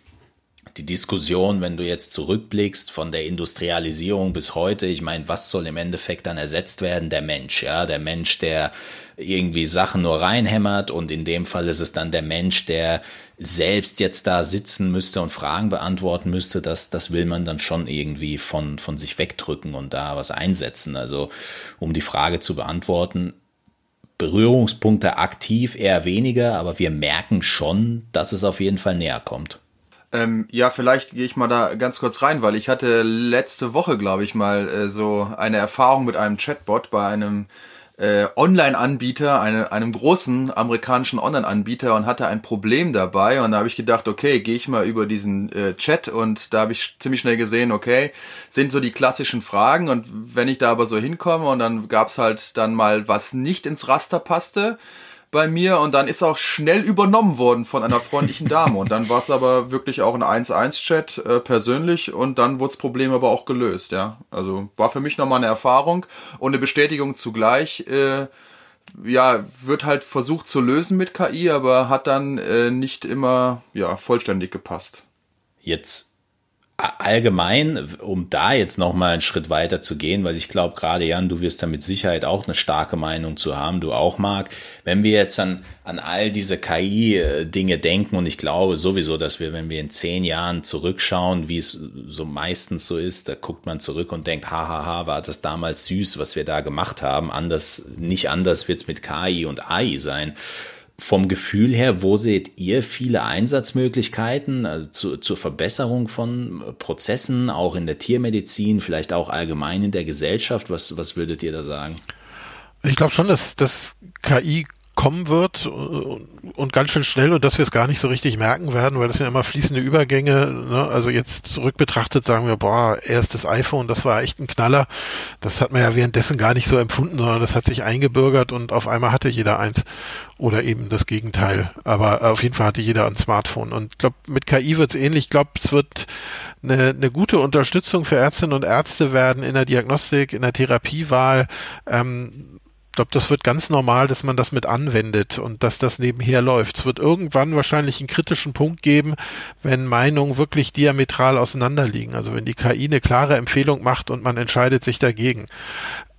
die Diskussion, wenn du jetzt zurückblickst von der Industrialisierung bis heute, ich meine, was soll im Endeffekt dann ersetzt werden? Der Mensch, ja, der Mensch, der irgendwie Sachen nur reinhämmert und in dem Fall ist es dann der Mensch, der selbst jetzt da sitzen müsste und Fragen beantworten müsste, das, das will man dann schon irgendwie von, von sich wegdrücken und da was einsetzen. Also um die Frage zu beantworten, Berührungspunkte aktiv eher weniger, aber wir merken schon, dass es auf jeden Fall näher kommt. Ähm, ja, vielleicht gehe ich mal da ganz kurz rein, weil ich hatte letzte Woche, glaube ich, mal äh, so eine Erfahrung mit einem Chatbot bei einem äh, Online-Anbieter, eine, einem großen amerikanischen Online-Anbieter und hatte ein Problem dabei. Und da habe ich gedacht, okay, gehe ich mal über diesen äh, Chat und da habe ich ziemlich schnell gesehen, okay, sind so die klassischen Fragen. Und wenn ich da aber so hinkomme und dann gab's halt dann mal, was nicht ins Raster passte, bei mir und dann ist auch schnell übernommen worden von einer freundlichen Dame und dann war es aber wirklich auch ein 1-1-Chat äh, persönlich und dann wurde das Problem aber auch gelöst, ja. Also war für mich nochmal eine Erfahrung und eine Bestätigung zugleich, äh, ja, wird halt versucht zu lösen mit KI, aber hat dann äh, nicht immer, ja, vollständig gepasst. Jetzt allgemein, um da jetzt noch mal einen Schritt weiter zu gehen, weil ich glaube, gerade Jan, du wirst da mit Sicherheit auch eine starke Meinung zu haben, du auch Marc. Wenn wir jetzt an, an all diese KI-Dinge denken und ich glaube sowieso, dass wir, wenn wir in zehn Jahren zurückschauen, wie es so meistens so ist, da guckt man zurück und denkt, hahaha, war das damals süß, was wir da gemacht haben. Anders, nicht anders wird es mit KI und AI sein vom Gefühl her, wo seht ihr viele Einsatzmöglichkeiten also zu, zur Verbesserung von Prozessen, auch in der Tiermedizin, vielleicht auch allgemein in der Gesellschaft? Was, was würdet ihr da sagen? Ich glaube schon, dass, dass KI kommen wird und ganz schön schnell und dass wir es gar nicht so richtig merken werden, weil das sind immer fließende Übergänge. Ne? Also jetzt zurück betrachtet sagen wir, boah, erstes iPhone, das war echt ein Knaller. Das hat man ja währenddessen gar nicht so empfunden, sondern das hat sich eingebürgert und auf einmal hatte jeder eins oder eben das Gegenteil. Aber auf jeden Fall hatte jeder ein Smartphone. Und ich glaube, mit KI wird es ähnlich. Ich glaube, es wird eine, eine gute Unterstützung für Ärztinnen und Ärzte werden in der Diagnostik, in der Therapiewahl. Ähm, glaube, das wird ganz normal, dass man das mit anwendet und dass das nebenher läuft. Es wird irgendwann wahrscheinlich einen kritischen Punkt geben, wenn Meinungen wirklich diametral auseinanderliegen. Also wenn die KI eine klare Empfehlung macht und man entscheidet sich dagegen.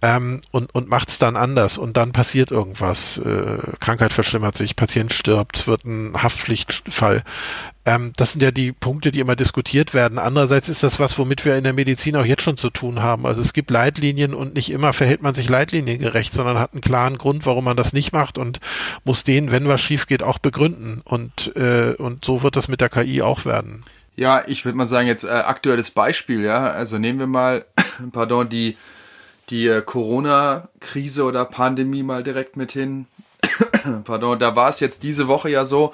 ähm, und, und macht es dann anders und dann passiert irgendwas. Äh, Krankheit verschlimmert sich, Patient stirbt, wird ein Haftpflichtfall. Ähm, das sind ja die Punkte, die immer diskutiert werden. Andererseits ist das was, womit wir in der Medizin auch jetzt schon zu tun haben. Also es gibt Leitlinien und nicht immer verhält man sich leitliniengerecht, sondern hat einen klaren Grund, warum man das nicht macht und muss den, wenn was schief geht, auch begründen. Und, äh, und so wird das mit der KI auch werden. Ja, ich würde mal sagen, jetzt äh, aktuelles Beispiel, ja. Also nehmen wir mal, pardon, die, die äh, Corona-Krise oder Pandemie mal direkt mit hin. pardon, da war es jetzt diese Woche ja so,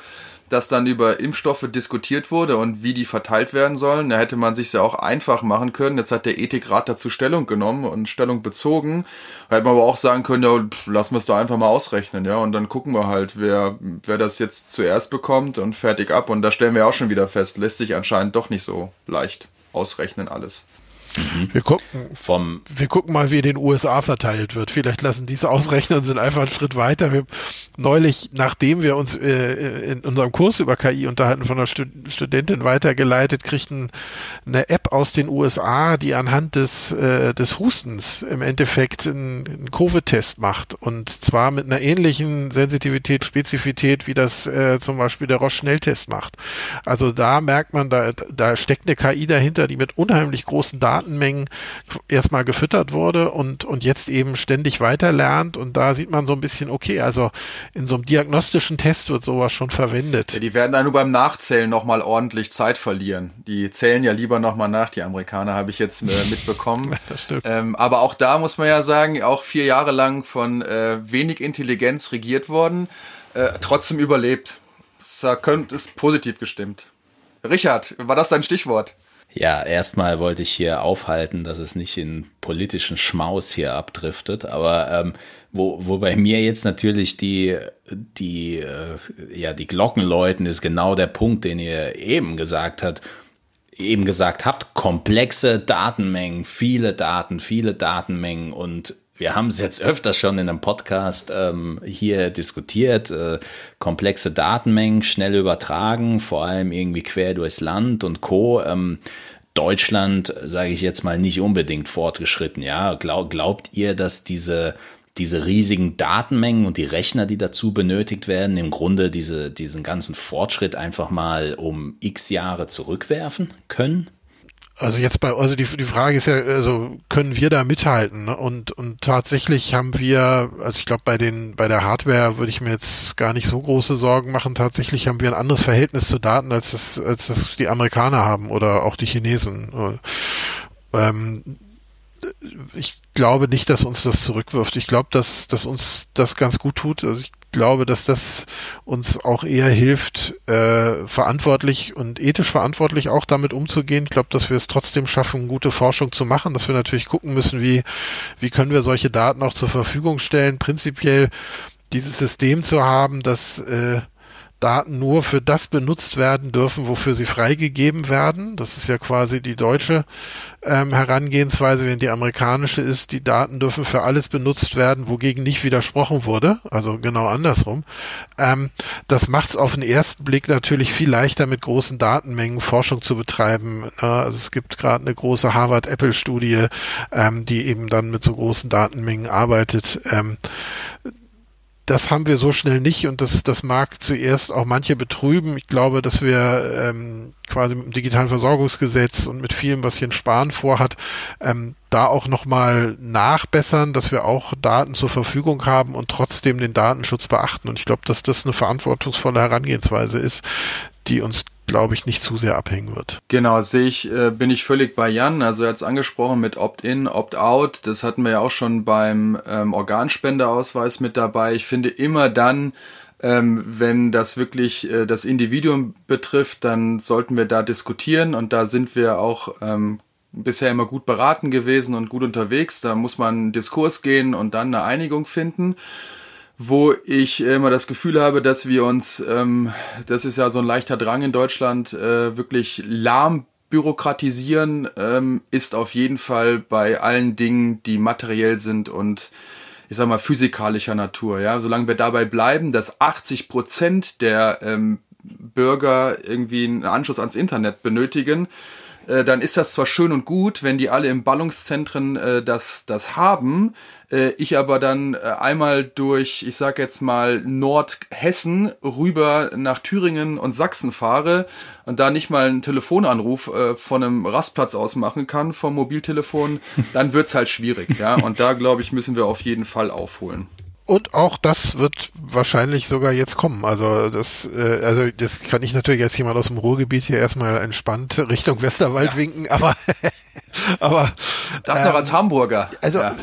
dass dann über Impfstoffe diskutiert wurde und wie die verteilt werden sollen. Da hätte man sich ja auch einfach machen können. Jetzt hat der Ethikrat dazu Stellung genommen und Stellung bezogen. Da hätte man aber auch sagen können, ja, lassen wir es doch einfach mal ausrechnen, ja, und dann gucken wir halt, wer, wer das jetzt zuerst bekommt und fertig ab. Und da stellen wir auch schon wieder fest, lässt sich anscheinend doch nicht so leicht ausrechnen alles. Mhm. Wir gucken vom, wir gucken mal, wie in den USA verteilt wird. Vielleicht lassen diese ausrechnen und sind einfach einen Schritt weiter. Wir, neulich, nachdem wir uns äh, in unserem Kurs über KI unterhalten, von einer Stud Studentin weitergeleitet, kriegten eine App aus den USA, die anhand des, äh, des Hustens im Endeffekt einen, einen Covid-Test macht. Und zwar mit einer ähnlichen Sensitivität, Spezifität, wie das äh, zum Beispiel der Roche-Schnelltest macht. Also da merkt man, da, da steckt eine KI dahinter, die mit unheimlich großen Daten Datenmengen erstmal gefüttert wurde und, und jetzt eben ständig weiter lernt. Und da sieht man so ein bisschen, okay, also in so einem diagnostischen Test wird sowas schon verwendet. Ja, die werden da nur beim Nachzählen nochmal ordentlich Zeit verlieren. Die zählen ja lieber nochmal nach, die Amerikaner, habe ich jetzt äh, mitbekommen. Ähm, aber auch da muss man ja sagen, auch vier Jahre lang von äh, wenig Intelligenz regiert worden, äh, trotzdem überlebt. Das ist positiv gestimmt. Richard, war das dein Stichwort? Ja, erstmal wollte ich hier aufhalten, dass es nicht in politischen Schmaus hier abdriftet, aber ähm, wo, wo bei mir jetzt natürlich die, die, äh, ja, die Glocken läuten, ist genau der Punkt, den ihr eben gesagt habt, eben gesagt habt, komplexe Datenmengen, viele Daten, viele Datenmengen und wir haben es jetzt öfters schon in einem Podcast ähm, hier diskutiert. Äh, komplexe Datenmengen schnell übertragen, vor allem irgendwie quer durchs Land und Co. Ähm, Deutschland, sage ich jetzt mal, nicht unbedingt fortgeschritten. Ja, Glaub, glaubt ihr, dass diese diese riesigen Datenmengen und die Rechner, die dazu benötigt werden, im Grunde diese, diesen ganzen Fortschritt einfach mal um x Jahre zurückwerfen können? Also jetzt bei, also die, die Frage ist ja, also können wir da mithalten? Ne? Und, und tatsächlich haben wir, also ich glaube bei den, bei der Hardware würde ich mir jetzt gar nicht so große Sorgen machen. Tatsächlich haben wir ein anderes Verhältnis zu Daten, als das, als das die Amerikaner haben oder auch die Chinesen. Ähm, ich glaube nicht, dass uns das zurückwirft. Ich glaube, dass, dass uns das ganz gut tut. Also ich glaube, dass das uns auch eher hilft, äh, verantwortlich und ethisch verantwortlich auch damit umzugehen. Ich glaube, dass wir es trotzdem schaffen, gute Forschung zu machen, dass wir natürlich gucken müssen, wie, wie können wir solche Daten auch zur Verfügung stellen. Prinzipiell dieses System zu haben, dass äh, Daten nur für das benutzt werden dürfen, wofür sie freigegeben werden. Das ist ja quasi die deutsche ähm, Herangehensweise, während die amerikanische ist, die Daten dürfen für alles benutzt werden, wogegen nicht widersprochen wurde. Also genau andersrum. Ähm, das macht es auf den ersten Blick natürlich viel leichter, mit großen Datenmengen Forschung zu betreiben. Also es gibt gerade eine große Harvard-Apple-Studie, ähm, die eben dann mit so großen Datenmengen arbeitet. Das haben wir so schnell nicht und das, das mag zuerst auch manche betrüben. Ich glaube, dass wir ähm, quasi mit dem digitalen Versorgungsgesetz und mit vielem, was Jens Spahn vorhat, ähm, da auch nochmal nachbessern, dass wir auch Daten zur Verfügung haben und trotzdem den Datenschutz beachten. Und ich glaube, dass das eine verantwortungsvolle Herangehensweise ist, die uns glaube ich, nicht zu sehr abhängen wird. Genau, sehe ich, äh, bin ich völlig bei Jan. Also er hat es angesprochen mit Opt-in, Opt-out. Das hatten wir ja auch schon beim ähm, Organspendeausweis mit dabei. Ich finde immer dann, ähm, wenn das wirklich äh, das Individuum betrifft, dann sollten wir da diskutieren und da sind wir auch ähm, bisher immer gut beraten gewesen und gut unterwegs. Da muss man Diskurs gehen und dann eine Einigung finden wo ich immer das Gefühl habe, dass wir uns, ähm, das ist ja so ein leichter Drang in Deutschland, äh, wirklich lahm bürokratisieren, ähm, ist auf jeden Fall bei allen Dingen, die materiell sind und ich sag mal physikalischer Natur. Ja, solange wir dabei bleiben, dass 80 Prozent der ähm, Bürger irgendwie einen Anschluss ans Internet benötigen, äh, dann ist das zwar schön und gut, wenn die alle im Ballungszentren äh, das, das haben, äh, ich aber dann äh, einmal durch, ich sag jetzt mal, Nordhessen rüber nach Thüringen und Sachsen fahre und da nicht mal einen Telefonanruf äh, von einem Rastplatz aus machen kann vom Mobiltelefon, dann wird's halt schwierig, ja. Und da, glaube ich, müssen wir auf jeden Fall aufholen. Und auch das wird wahrscheinlich sogar jetzt kommen. Also das, äh, also das kann ich natürlich jetzt jemand aus dem Ruhrgebiet hier erstmal entspannt Richtung Westerwald ja. winken, aber aber das noch ähm, als Hamburger. Also ja.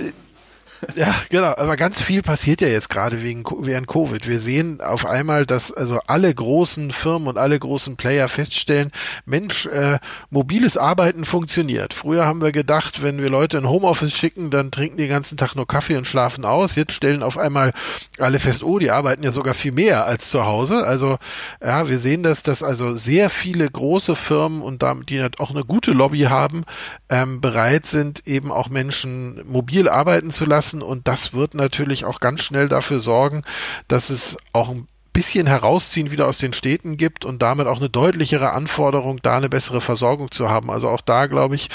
Ja, genau. Aber ganz viel passiert ja jetzt gerade wegen während Covid. Wir sehen auf einmal, dass also alle großen Firmen und alle großen Player feststellen, Mensch, äh, mobiles Arbeiten funktioniert. Früher haben wir gedacht, wenn wir Leute in Homeoffice schicken, dann trinken die den ganzen Tag nur Kaffee und schlafen aus. Jetzt stellen auf einmal alle fest, oh, die arbeiten ja sogar viel mehr als zu Hause. Also ja, wir sehen das, dass also sehr viele große Firmen und damit die auch eine gute Lobby haben, ähm, bereit sind, eben auch Menschen mobil arbeiten zu lassen lassen und das wird natürlich auch ganz schnell dafür sorgen, dass es auch ein bisschen herausziehen wieder aus den Städten gibt und damit auch eine deutlichere Anforderung, da eine bessere Versorgung zu haben. Also auch da glaube ich,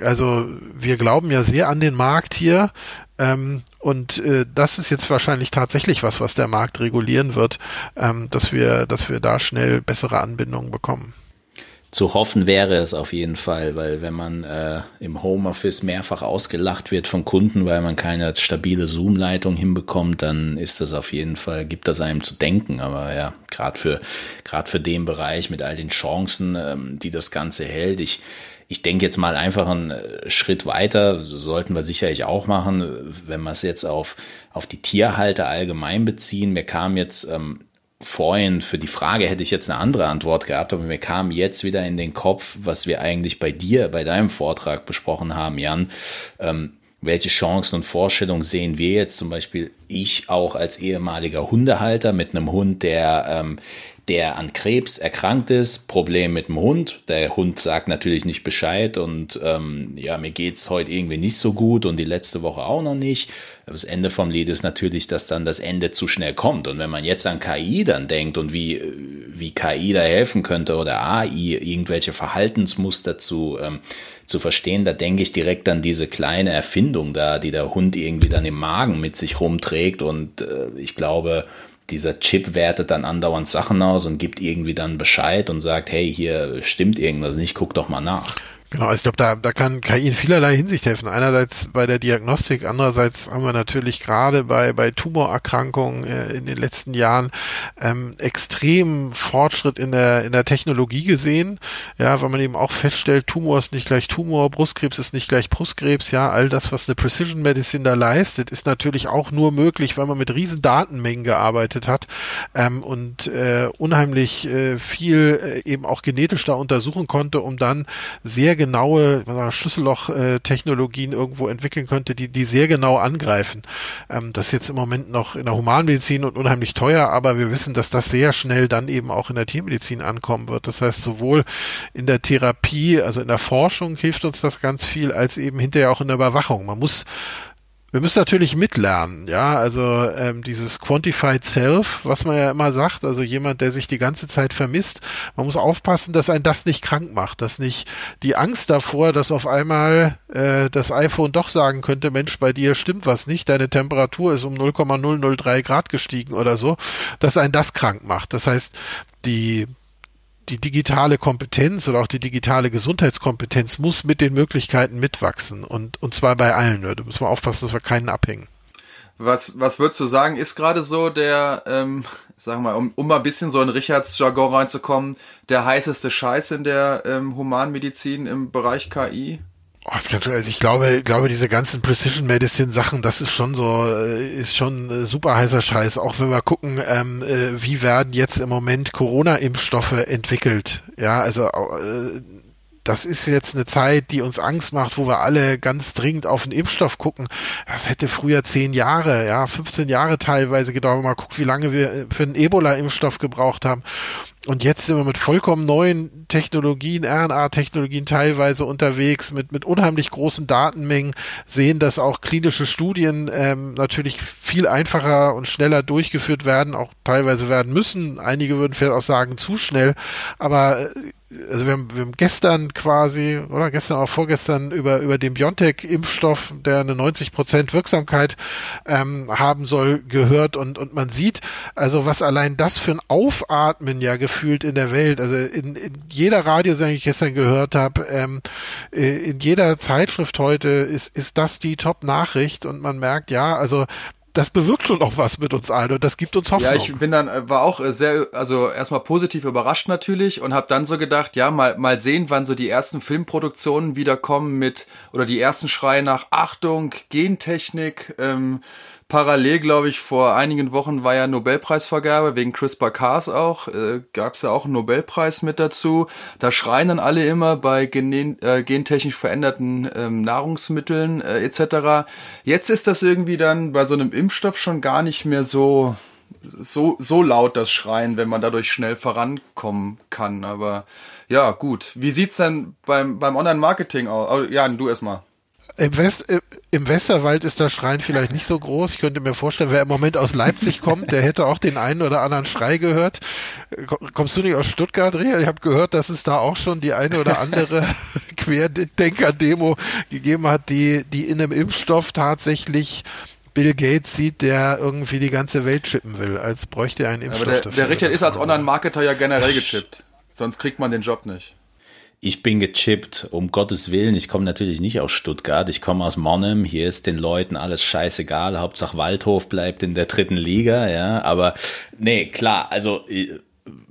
also wir glauben ja sehr an den Markt hier. Ähm, und äh, das ist jetzt wahrscheinlich tatsächlich was, was der Markt regulieren wird, ähm, dass wir, dass wir da schnell bessere Anbindungen bekommen zu hoffen wäre es auf jeden Fall, weil wenn man äh, im Homeoffice mehrfach ausgelacht wird von Kunden, weil man keine stabile Zoom-Leitung hinbekommt, dann ist das auf jeden Fall, gibt das einem zu denken. Aber ja, gerade für, gerade für den Bereich mit all den Chancen, ähm, die das Ganze hält, ich, ich denke jetzt mal einfach einen äh, Schritt weiter, sollten wir sicherlich auch machen, wenn wir es jetzt auf, auf die Tierhalter allgemein beziehen. Mir kam jetzt ähm, vorhin für die Frage hätte ich jetzt eine andere Antwort gehabt, aber mir kam jetzt wieder in den Kopf, was wir eigentlich bei dir, bei deinem Vortrag besprochen haben, Jan. Ähm, welche Chancen und Vorstellungen sehen wir jetzt zum Beispiel ich auch als ehemaliger Hundehalter mit einem Hund, der ähm, der an Krebs erkrankt ist, Problem mit dem Hund. Der Hund sagt natürlich nicht Bescheid und ähm, ja, mir geht's heute irgendwie nicht so gut und die letzte Woche auch noch nicht. Das Ende vom Lied ist natürlich, dass dann das Ende zu schnell kommt. Und wenn man jetzt an KI dann denkt und wie, wie KI da helfen könnte oder AI, irgendwelche Verhaltensmuster zu, ähm, zu verstehen, da denke ich direkt an diese kleine Erfindung da, die der Hund irgendwie dann im Magen mit sich rumträgt. Und äh, ich glaube, dieser Chip wertet dann andauernd Sachen aus und gibt irgendwie dann Bescheid und sagt, hey, hier stimmt irgendwas nicht, guck doch mal nach. Genau, also ich glaube, da, da kann KI in vielerlei Hinsicht helfen. Einerseits bei der Diagnostik, andererseits haben wir natürlich gerade bei, bei Tumorerkrankungen äh, in den letzten Jahren ähm, extrem Fortschritt in der, in der Technologie gesehen. Ja, weil man eben auch feststellt, Tumor ist nicht gleich Tumor, Brustkrebs ist nicht gleich Brustkrebs. Ja, all das, was eine Precision Medicine da leistet, ist natürlich auch nur möglich, weil man mit riesen Datenmengen gearbeitet hat ähm, und äh, unheimlich äh, viel äh, eben auch genetisch da untersuchen konnte, um dann sehr genaue Schlüsselloch-Technologien irgendwo entwickeln könnte, die, die sehr genau angreifen. Ähm, das ist jetzt im Moment noch in der Humanmedizin und unheimlich teuer, aber wir wissen, dass das sehr schnell dann eben auch in der Tiermedizin ankommen wird. Das heißt, sowohl in der Therapie, also in der Forschung hilft uns das ganz viel, als eben hinterher auch in der Überwachung. Man muss wir müssen natürlich mitlernen, ja, also ähm, dieses Quantified Self, was man ja immer sagt, also jemand, der sich die ganze Zeit vermisst, man muss aufpassen, dass ein das nicht krank macht, dass nicht die Angst davor, dass auf einmal äh, das iPhone doch sagen könnte, Mensch, bei dir stimmt was nicht, deine Temperatur ist um 0,003 Grad gestiegen oder so, dass ein das krank macht. Das heißt, die die digitale Kompetenz oder auch die digitale Gesundheitskompetenz muss mit den Möglichkeiten mitwachsen und, und zwar bei allen. Da müssen wir aufpassen, dass wir keinen abhängen. Was, was würdest du sagen, ist gerade so der, ähm, wir mal, um, um mal ein bisschen so in Richards Jargon reinzukommen, der heißeste Scheiß in der ähm, Humanmedizin im Bereich KI? Oh, also ich glaube, glaube diese ganzen Precision Medicine Sachen, das ist schon so, äh, ist schon äh, super heißer Scheiß. Auch wenn wir gucken, ähm, äh, wie werden jetzt im Moment Corona-Impfstoffe entwickelt. Ja, also äh, das ist jetzt eine Zeit, die uns Angst macht, wo wir alle ganz dringend auf den Impfstoff gucken. Das hätte früher zehn Jahre, ja, 15 Jahre teilweise gedauert. Mal gucken, wie lange wir für einen Ebola-Impfstoff gebraucht haben. Und jetzt sind wir mit vollkommen neuen Technologien, RNA-Technologien teilweise unterwegs, mit, mit unheimlich großen Datenmengen, sehen, dass auch klinische Studien ähm, natürlich viel einfacher und schneller durchgeführt werden, auch teilweise werden müssen. Einige würden vielleicht auch sagen, zu schnell. Aber äh, also wir haben, wir haben gestern quasi, oder gestern auch vorgestern über, über den Biontech-Impfstoff, der eine 90 Prozent Wirksamkeit ähm, haben soll, gehört und, und man sieht, also was allein das für ein Aufatmen ja gefühlt in der Welt, also in, in jeder Radiosendung, die ich gestern gehört habe, ähm, äh, in jeder Zeitschrift heute ist, ist das die Top-Nachricht und man merkt, ja, also das bewirkt schon auch was mit uns allen und das gibt uns Hoffnung. Ja, ich bin dann äh, war auch äh, sehr also erstmal positiv überrascht natürlich und habe dann so gedacht, ja, mal mal sehen, wann so die ersten Filmproduktionen wieder kommen mit oder die ersten Schreie nach Achtung, Gentechnik, ähm, parallel, glaube ich, vor einigen Wochen war ja Nobelpreisvergabe, wegen CRISPR-Cas auch, äh, gab es ja auch einen Nobelpreis mit dazu. Da schreien dann alle immer bei genen, äh, gentechnisch veränderten ähm, Nahrungsmitteln äh, etc. Jetzt ist das irgendwie dann bei so einem Impfstoff schon gar nicht mehr so so so laut das Schreien, wenn man dadurch schnell vorankommen kann. Aber ja, gut. Wie sieht's denn beim beim Online-Marketing aus? Ja, du erstmal. Im, West, äh, Im Westerwald ist das Schreien vielleicht nicht so groß. Ich könnte mir vorstellen, wer im Moment aus Leipzig kommt, der hätte auch den einen oder anderen Schrei gehört. Kommst du nicht aus Stuttgart, Rea? Ich habe gehört, dass es da auch schon die eine oder andere Querdenker-Demo gegeben hat, die, die in einem Impfstoff tatsächlich Bill Gates sieht, der irgendwie die ganze Welt chippen will, als bräuchte er einen Impfstoff Aber der, dafür. Der Richard ist als Online-Marketer ja generell gechippt. Sonst kriegt man den Job nicht ich bin gechippt, um Gottes Willen. Ich komme natürlich nicht aus Stuttgart, ich komme aus Monnem. Hier ist den Leuten alles scheißegal. Hauptsache Waldhof bleibt in der dritten Liga, ja. Aber nee, klar, also äh,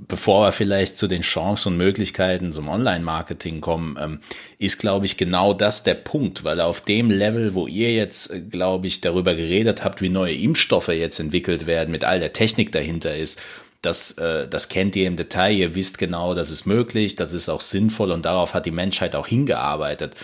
bevor wir vielleicht zu den Chancen und Möglichkeiten zum Online-Marketing kommen, ähm, ist, glaube ich, genau das der Punkt, weil auf dem Level, wo ihr jetzt, äh, glaube ich, darüber geredet habt, wie neue Impfstoffe jetzt entwickelt werden, mit all der Technik dahinter ist, das, äh, das kennt ihr im Detail, ihr wisst genau, das ist möglich, das ist auch sinnvoll und darauf hat die Menschheit auch hingearbeitet.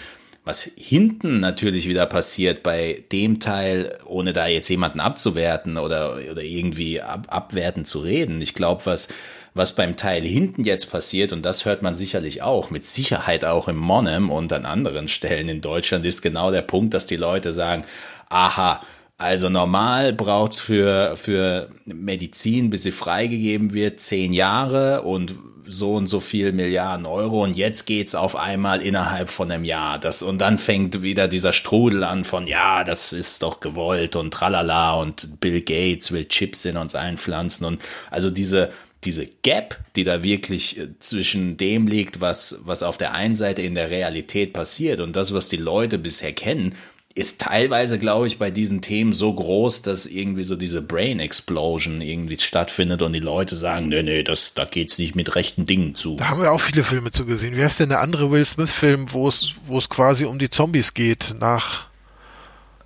Was hinten natürlich wieder passiert bei dem Teil, ohne da jetzt jemanden abzuwerten oder, oder irgendwie ab, abwertend zu reden. Ich glaube, was, was beim Teil hinten jetzt passiert, und das hört man sicherlich auch, mit Sicherheit auch im Monem und an anderen Stellen in Deutschland, ist genau der Punkt, dass die Leute sagen, aha, also normal braucht's für, für Medizin, bis sie freigegeben wird, zehn Jahre und so und so viel Milliarden Euro und jetzt geht's auf einmal innerhalb von einem Jahr. Das, und dann fängt wieder dieser Strudel an von, ja, das ist doch gewollt und tralala und Bill Gates will Chips in uns allen pflanzen und also diese, diese Gap, die da wirklich äh, zwischen dem liegt, was, was auf der einen Seite in der Realität passiert und das, was die Leute bisher kennen, ist teilweise, glaube ich, bei diesen Themen so groß, dass irgendwie so diese Brain Explosion irgendwie stattfindet und die Leute sagen, nee, nee, das, da geht's nicht mit rechten Dingen zu. Da haben wir auch viele Filme zu gesehen. Wie heißt denn der andere Will Smith-Film, wo es, wo es quasi um die Zombies geht, nach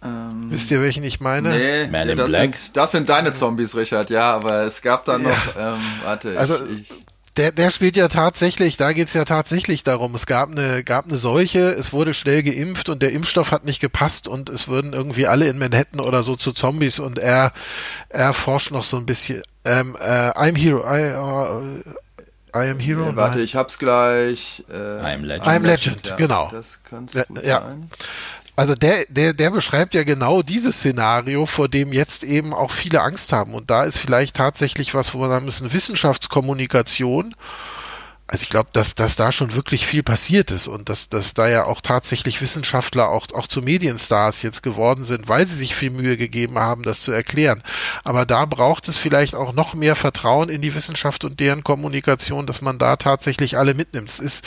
ähm, Wisst ihr, welchen ich meine? Nee, Man in das, Black. Sind, das sind deine Zombies, Richard, ja, aber es gab da noch, ja. ähm, warte, also, ich, ich der, der spielt ja tatsächlich, da geht's ja tatsächlich darum, es gab eine, gab eine Seuche, es wurde schnell geimpft und der Impfstoff hat nicht gepasst und es würden irgendwie alle in Manhattan oder so zu Zombies und er, er forscht noch so ein bisschen. Ähm, äh, I'm Hero, I, uh, I am Hero. Nee, warte, ich hab's gleich. Äh, I'm Legend. I'm Legend, ja, genau. Das kann's ja, ja. sein. Also der, der, der beschreibt ja genau dieses Szenario, vor dem jetzt eben auch viele Angst haben. Und da ist vielleicht tatsächlich was, wo man sagen müssen, Wissenschaftskommunikation. Also ich glaube, dass, dass da schon wirklich viel passiert ist und dass, dass da ja auch tatsächlich Wissenschaftler auch, auch zu Medienstars jetzt geworden sind, weil sie sich viel Mühe gegeben haben, das zu erklären. Aber da braucht es vielleicht auch noch mehr Vertrauen in die Wissenschaft und deren Kommunikation, dass man da tatsächlich alle mitnimmt. Es ist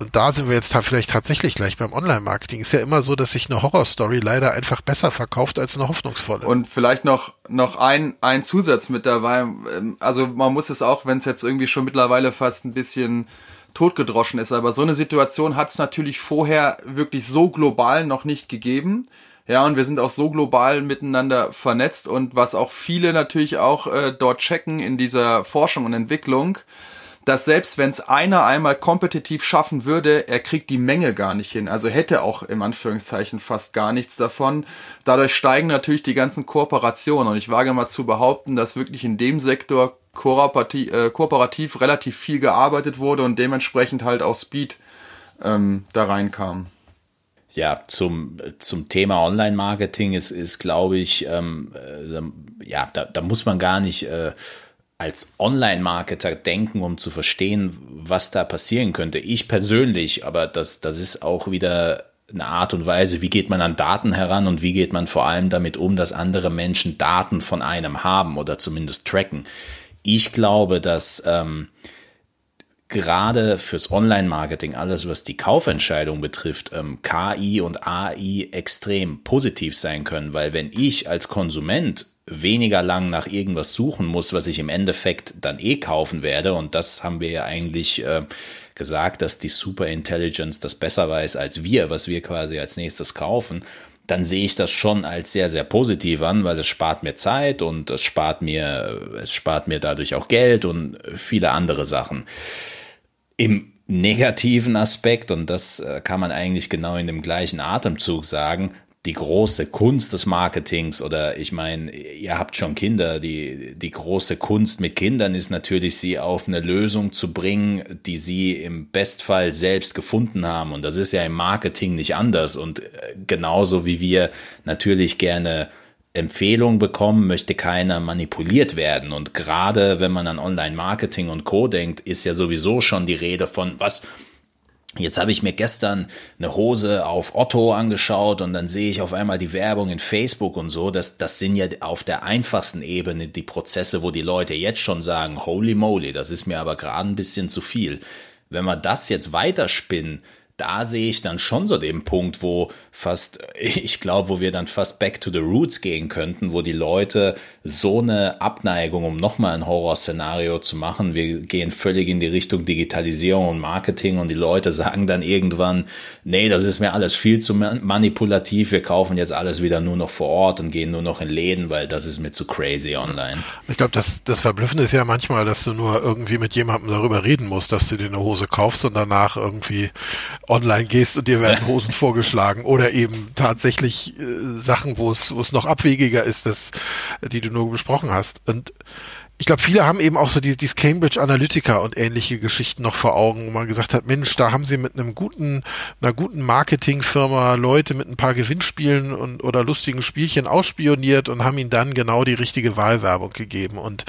und da sind wir jetzt vielleicht tatsächlich gleich beim Online-Marketing. Ist ja immer so, dass sich eine Horrorstory leider einfach besser verkauft als eine hoffnungsvolle. Und vielleicht noch, noch ein, ein Zusatz mit dabei. Ähm, also man muss es auch, wenn es jetzt irgendwie schon mittlerweile fast ein bisschen totgedroschen ist, aber so eine Situation hat es natürlich vorher wirklich so global noch nicht gegeben. Ja, und wir sind auch so global miteinander vernetzt und was auch viele natürlich auch äh, dort checken in dieser Forschung und Entwicklung, dass selbst wenn es einer einmal kompetitiv schaffen würde, er kriegt die Menge gar nicht hin. Also hätte auch im Anführungszeichen fast gar nichts davon. Dadurch steigen natürlich die ganzen Kooperationen. Und ich wage mal zu behaupten, dass wirklich in dem Sektor kooperativ, äh, kooperativ relativ viel gearbeitet wurde und dementsprechend halt auch Speed ähm, da reinkam. Ja, zum, zum Thema Online-Marketing ist, ist glaube ich, ähm, äh, ja, da, da muss man gar nicht äh, als Online-Marketer denken, um zu verstehen, was da passieren könnte. Ich persönlich, aber das, das ist auch wieder eine Art und Weise, wie geht man an Daten heran und wie geht man vor allem damit um, dass andere Menschen Daten von einem haben oder zumindest tracken. Ich glaube, dass ähm, gerade fürs Online-Marketing, alles was die Kaufentscheidung betrifft, ähm, KI und AI extrem positiv sein können, weil wenn ich als Konsument weniger lang nach irgendwas suchen muss, was ich im Endeffekt dann eh kaufen werde, und das haben wir ja eigentlich äh, gesagt, dass die Superintelligence das besser weiß als wir, was wir quasi als nächstes kaufen, dann sehe ich das schon als sehr, sehr positiv an, weil es spart mir Zeit und es spart mir, es spart mir dadurch auch Geld und viele andere Sachen. Im negativen Aspekt, und das äh, kann man eigentlich genau in dem gleichen Atemzug sagen, die große Kunst des Marketings oder ich meine, ihr habt schon Kinder, die, die große Kunst mit Kindern ist natürlich, sie auf eine Lösung zu bringen, die sie im Bestfall selbst gefunden haben. Und das ist ja im Marketing nicht anders. Und äh, genauso wie wir natürlich gerne Empfehlung bekommen, möchte keiner manipuliert werden. Und gerade wenn man an Online-Marketing und Co. denkt, ist ja sowieso schon die Rede von, was, Jetzt habe ich mir gestern eine Hose auf Otto angeschaut und dann sehe ich auf einmal die Werbung in Facebook und so. Das, das sind ja auf der einfachsten Ebene die Prozesse, wo die Leute jetzt schon sagen, holy moly, das ist mir aber gerade ein bisschen zu viel. Wenn wir das jetzt weiterspinnen, da sehe ich dann schon so den Punkt, wo fast, ich glaube, wo wir dann fast back to the roots gehen könnten, wo die Leute so eine Abneigung, um nochmal ein Horrorszenario zu machen, wir gehen völlig in die Richtung Digitalisierung und Marketing und die Leute sagen dann irgendwann, nee, das ist mir alles viel zu manipulativ, wir kaufen jetzt alles wieder nur noch vor Ort und gehen nur noch in Läden, weil das ist mir zu crazy online. Ich glaube, das, das Verblüffende ist ja manchmal, dass du nur irgendwie mit jemandem darüber reden musst, dass du dir eine Hose kaufst und danach irgendwie online gehst und dir werden Hosen vorgeschlagen oder eben tatsächlich äh, Sachen, wo es wo es noch abwegiger ist, das, die du nur besprochen hast. Und ich glaube, viele haben eben auch so die, dieses Cambridge Analytica und ähnliche Geschichten noch vor Augen, wo man gesagt hat, Mensch, da haben sie mit einem guten, einer guten Marketingfirma Leute mit ein paar Gewinnspielen und oder lustigen Spielchen ausspioniert und haben ihnen dann genau die richtige Wahlwerbung gegeben und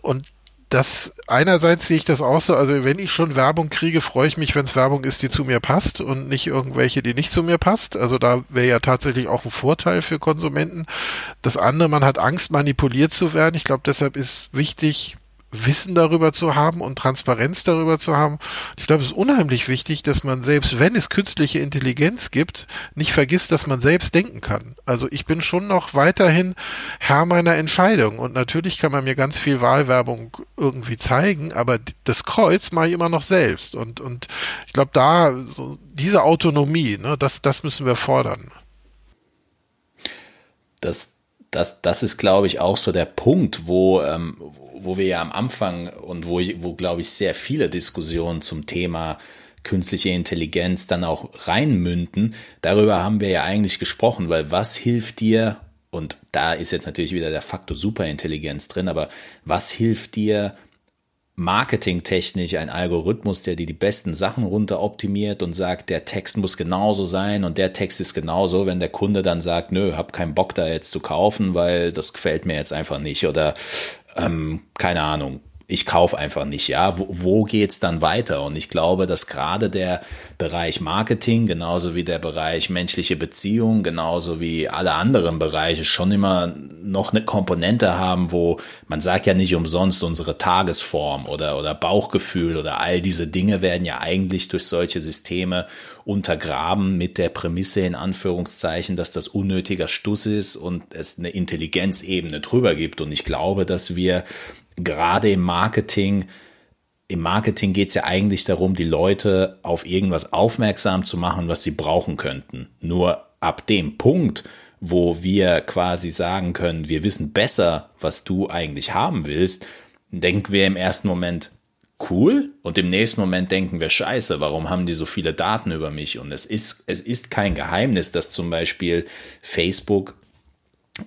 und das einerseits sehe ich das auch so, also wenn ich schon Werbung kriege, freue ich mich, wenn es Werbung ist, die zu mir passt und nicht irgendwelche, die nicht zu mir passt. Also da wäre ja tatsächlich auch ein Vorteil für Konsumenten. Das andere, man hat Angst, manipuliert zu werden. Ich glaube, deshalb ist wichtig, Wissen darüber zu haben und Transparenz darüber zu haben. Ich glaube, es ist unheimlich wichtig, dass man selbst, wenn es künstliche Intelligenz gibt, nicht vergisst, dass man selbst denken kann. Also ich bin schon noch weiterhin Herr meiner Entscheidung und natürlich kann man mir ganz viel Wahlwerbung irgendwie zeigen, aber das Kreuz mache ich immer noch selbst und und ich glaube, da so diese Autonomie, ne, das das müssen wir fordern. Das das, das ist, glaube ich, auch so der Punkt, wo, ähm, wo wir ja am Anfang und wo, wo glaube ich, sehr viele Diskussionen zum Thema künstliche Intelligenz dann auch reinmünden. Darüber haben wir ja eigentlich gesprochen, weil was hilft dir, und da ist jetzt natürlich wieder der Faktor Superintelligenz drin, aber was hilft dir, marketingtechnisch ein Algorithmus, der dir die besten Sachen runter optimiert und sagt, der Text muss genauso sein und der Text ist genauso, wenn der Kunde dann sagt, nö, hab keinen Bock da jetzt zu kaufen, weil das gefällt mir jetzt einfach nicht oder ähm, keine Ahnung, ich kaufe einfach nicht, ja. Wo, wo geht's dann weiter? Und ich glaube, dass gerade der Bereich Marketing, genauso wie der Bereich menschliche Beziehungen, genauso wie alle anderen Bereiche schon immer noch eine Komponente haben, wo man sagt ja nicht umsonst unsere Tagesform oder, oder Bauchgefühl oder all diese Dinge werden ja eigentlich durch solche Systeme untergraben mit der Prämisse in Anführungszeichen, dass das unnötiger Stuss ist und es eine Intelligenzebene drüber gibt. Und ich glaube, dass wir gerade im Marketing, im Marketing geht es ja eigentlich darum, die Leute auf irgendwas aufmerksam zu machen, was sie brauchen könnten. Nur ab dem Punkt, wo wir quasi sagen können, wir wissen besser, was du eigentlich haben willst, denken wir im ersten Moment, cool, und im nächsten Moment denken wir, scheiße, warum haben die so viele Daten über mich? Und es ist, es ist kein Geheimnis, dass zum Beispiel Facebook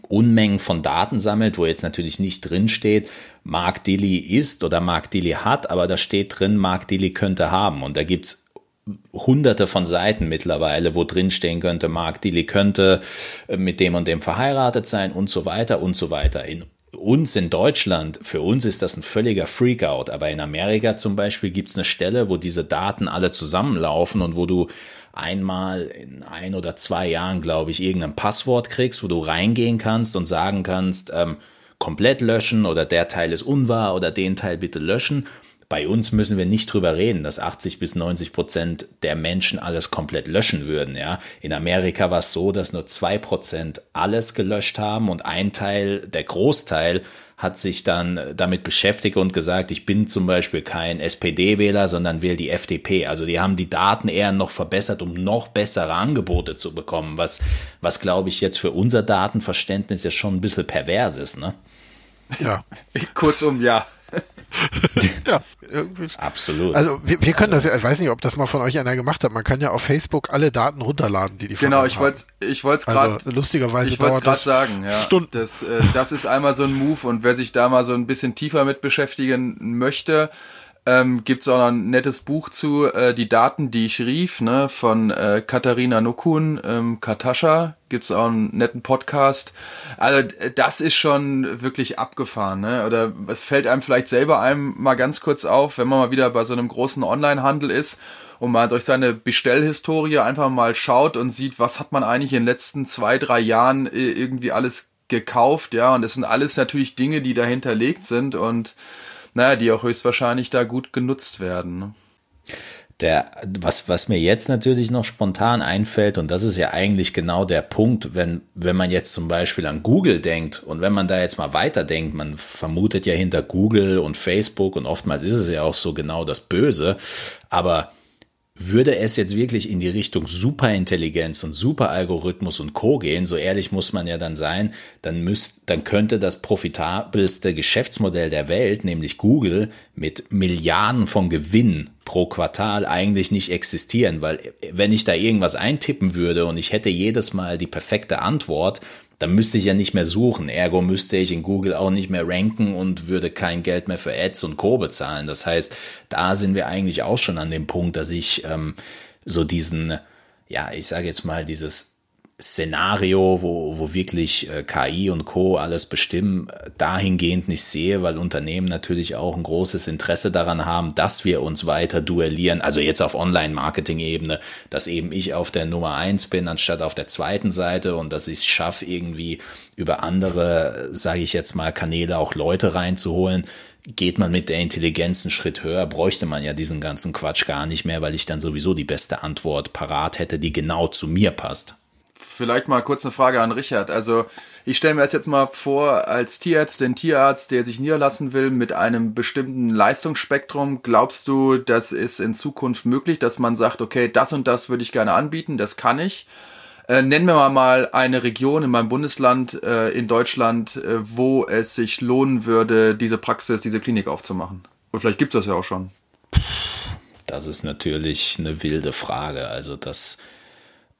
Unmengen von Daten sammelt, wo jetzt natürlich nicht drin steht, Mark Dilly ist oder Mark Dilly hat, aber da steht drin, Mark Dilly könnte haben. Und da gibt's hunderte von Seiten mittlerweile, wo drin stehen könnte, Mark Dilly könnte äh, mit dem und dem verheiratet sein und so weiter und so weiter. In uns in Deutschland, für uns ist das ein völliger Freakout, aber in Amerika zum Beispiel gibt's eine Stelle, wo diese Daten alle zusammenlaufen und wo du einmal in ein oder zwei Jahren, glaube ich, irgendein Passwort kriegst, wo du reingehen kannst und sagen kannst, ähm, komplett löschen oder der Teil ist unwahr oder den Teil bitte löschen. Bei uns müssen wir nicht drüber reden, dass 80 bis 90 Prozent der Menschen alles komplett löschen würden. Ja, in Amerika war es so, dass nur zwei Prozent alles gelöscht haben und ein Teil, der Großteil, hat sich dann damit beschäftigt und gesagt, ich bin zum Beispiel kein SPD-Wähler, sondern will die FDP. Also die haben die Daten eher noch verbessert, um noch bessere Angebote zu bekommen, was, was glaube ich jetzt für unser Datenverständnis ja schon ein bisschen pervers ist, ne? Ja. Kurzum, ja. ja, irgendwie. Absolut. Also wir, wir können das ja, ich weiß nicht, ob das mal von euch einer gemacht hat. Man kann ja auf Facebook alle Daten runterladen, die die Genau, ich wollte ich wollte es gerade also, lustigerweise ich wollte es gerade sagen, ja. Stunden. Das äh, das ist einmal so ein Move und wer sich da mal so ein bisschen tiefer mit beschäftigen möchte, ähm, gibt es auch noch ein nettes Buch zu, äh, die Daten, die ich rief, ne, von äh, Katharina Nukun, ähm, Katascha, gibt's auch einen netten Podcast. Also das ist schon wirklich abgefahren, ne? Oder es fällt einem vielleicht selber einem mal ganz kurz auf, wenn man mal wieder bei so einem großen Online-Handel ist und mal durch seine Bestellhistorie einfach mal schaut und sieht, was hat man eigentlich in den letzten zwei, drei Jahren äh, irgendwie alles gekauft, ja, und das sind alles natürlich Dinge, die dahinterlegt sind und naja, die auch höchstwahrscheinlich da gut genutzt werden. Ne? Der, was, was mir jetzt natürlich noch spontan einfällt, und das ist ja eigentlich genau der Punkt, wenn, wenn man jetzt zum Beispiel an Google denkt und wenn man da jetzt mal weiterdenkt, man vermutet ja hinter Google und Facebook und oftmals ist es ja auch so genau das Böse, aber würde es jetzt wirklich in die Richtung Superintelligenz und Superalgorithmus und Co. gehen, so ehrlich muss man ja dann sein, dann müsst, dann könnte das profitabelste Geschäftsmodell der Welt, nämlich Google, mit Milliarden von Gewinn pro Quartal eigentlich nicht existieren, weil wenn ich da irgendwas eintippen würde und ich hätte jedes Mal die perfekte Antwort, dann müsste ich ja nicht mehr suchen. Ergo müsste ich in Google auch nicht mehr ranken und würde kein Geld mehr für Ads und Co. bezahlen. Das heißt, da sind wir eigentlich auch schon an dem Punkt, dass ich ähm, so diesen, ja, ich sage jetzt mal, dieses Szenario, wo, wo wirklich äh, KI und Co. alles bestimmen, dahingehend nicht sehe, weil Unternehmen natürlich auch ein großes Interesse daran haben, dass wir uns weiter duellieren. Also jetzt auf Online-Marketing-Ebene, dass eben ich auf der Nummer eins bin, anstatt auf der zweiten Seite und dass ich es schaffe, irgendwie über andere, sage ich jetzt mal, Kanäle auch Leute reinzuholen. Geht man mit der Intelligenz einen Schritt höher, bräuchte man ja diesen ganzen Quatsch gar nicht mehr, weil ich dann sowieso die beste Antwort parat hätte, die genau zu mir passt vielleicht mal kurz eine Frage an Richard. Also ich stelle mir das jetzt mal vor, als Tierarzt, den Tierarzt, der sich niederlassen will mit einem bestimmten Leistungsspektrum, glaubst du, das ist in Zukunft möglich, dass man sagt, okay, das und das würde ich gerne anbieten, das kann ich. Äh, nennen wir mal eine Region in meinem Bundesland äh, in Deutschland, äh, wo es sich lohnen würde, diese Praxis, diese Klinik aufzumachen. Und vielleicht gibt es das ja auch schon. Das ist natürlich eine wilde Frage. Also das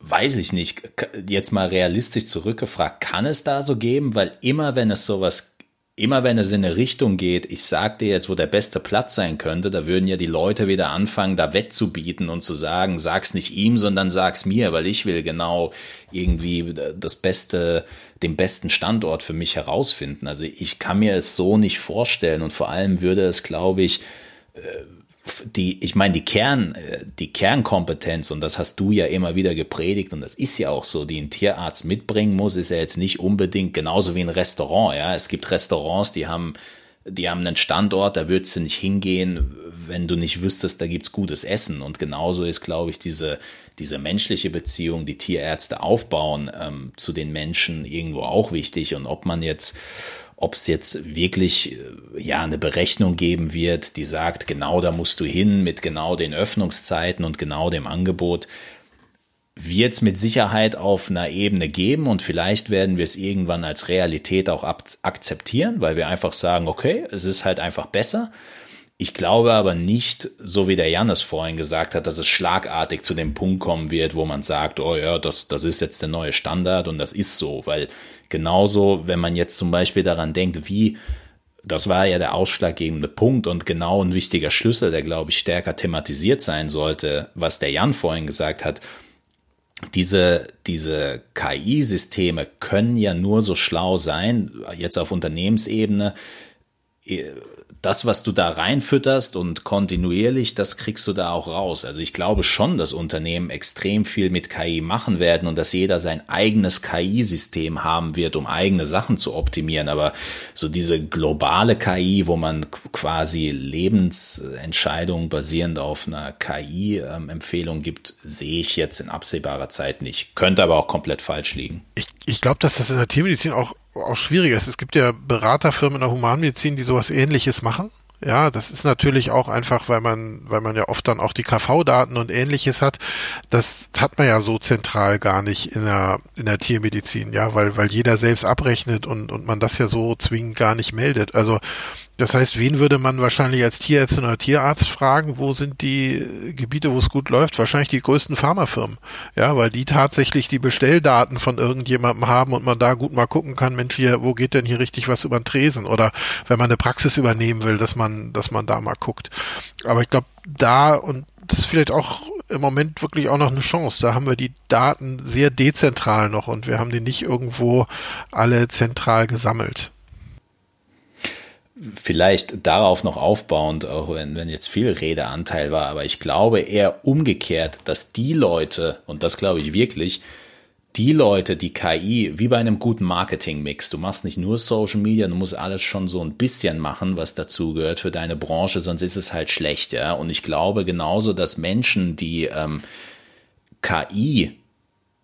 weiß ich nicht, jetzt mal realistisch zurückgefragt, kann es da so geben? Weil immer wenn es sowas, immer wenn es in eine Richtung geht, ich sag dir jetzt, wo der beste Platz sein könnte, da würden ja die Leute wieder anfangen, da wettzubieten und zu sagen, sag's nicht ihm, sondern sag's mir, weil ich will genau irgendwie das beste, den besten Standort für mich herausfinden. Also ich kann mir es so nicht vorstellen und vor allem würde es, glaube ich, äh, die, ich meine, die Kern, äh, die Kernkompetenz, und das hast du ja immer wieder gepredigt, und das ist ja auch so, die ein Tierarzt mitbringen muss, ist ja jetzt nicht unbedingt genauso wie ein Restaurant, ja. Es gibt Restaurants, die haben, die haben einen Standort, da würdest du nicht hingehen, wenn du nicht wüsstest, da gibt's gutes Essen. Und genauso ist, glaube ich, diese, diese menschliche Beziehung, die Tierärzte aufbauen ähm, zu den Menschen irgendwo auch wichtig. Und ob man jetzt ob es jetzt wirklich äh, ja eine Berechnung geben wird, die sagt, genau da musst du hin mit genau den Öffnungszeiten und genau dem Angebot, wird es mit Sicherheit auf einer Ebene geben und vielleicht werden wir es irgendwann als Realität auch akzeptieren, weil wir einfach sagen, okay, es ist halt einfach besser. Ich glaube aber nicht, so wie der Jannis vorhin gesagt hat, dass es schlagartig zu dem Punkt kommen wird, wo man sagt, oh ja, das, das ist jetzt der neue Standard und das ist so, weil genauso, wenn man jetzt zum Beispiel daran denkt, wie das war ja der ausschlaggebende Punkt und genau ein wichtiger Schlüssel, der, glaube ich, stärker thematisiert sein sollte, was der Jan vorhin gesagt hat. Diese, diese KI-Systeme können ja nur so schlau sein, jetzt auf Unternehmensebene, das, was du da reinfütterst und kontinuierlich, das kriegst du da auch raus. Also ich glaube schon, dass Unternehmen extrem viel mit KI machen werden und dass jeder sein eigenes KI-System haben wird, um eigene Sachen zu optimieren. Aber so diese globale KI, wo man quasi Lebensentscheidungen basierend auf einer KI-Empfehlung gibt, sehe ich jetzt in absehbarer Zeit nicht. Könnte aber auch komplett falsch liegen. Ich, ich glaube, dass das in der Tiermedizin auch auch schwieriger ist. Es gibt ja Beraterfirmen in der Humanmedizin, die sowas ähnliches machen. Ja, das ist natürlich auch einfach, weil man, weil man ja oft dann auch die KV-Daten und ähnliches hat. Das hat man ja so zentral gar nicht in der, in der Tiermedizin, ja, weil, weil jeder selbst abrechnet und, und man das ja so zwingend gar nicht meldet. Also das heißt, wen würde man wahrscheinlich als Tierärztin oder Tierarzt fragen, wo sind die Gebiete, wo es gut läuft? Wahrscheinlich die größten Pharmafirmen. Ja, weil die tatsächlich die Bestelldaten von irgendjemandem haben und man da gut mal gucken kann, Mensch, hier, wo geht denn hier richtig was über den Tresen? Oder wenn man eine Praxis übernehmen will, dass man, dass man da mal guckt. Aber ich glaube, da und das ist vielleicht auch im Moment wirklich auch noch eine Chance. Da haben wir die Daten sehr dezentral noch und wir haben die nicht irgendwo alle zentral gesammelt vielleicht darauf noch aufbauend, auch wenn, wenn jetzt viel Redeanteil war, aber ich glaube eher umgekehrt, dass die Leute, und das glaube ich wirklich, die Leute, die KI, wie bei einem guten Marketing-Mix, du machst nicht nur Social Media, du musst alles schon so ein bisschen machen, was dazu gehört für deine Branche, sonst ist es halt schlecht, ja. Und ich glaube genauso, dass Menschen, die ähm, KI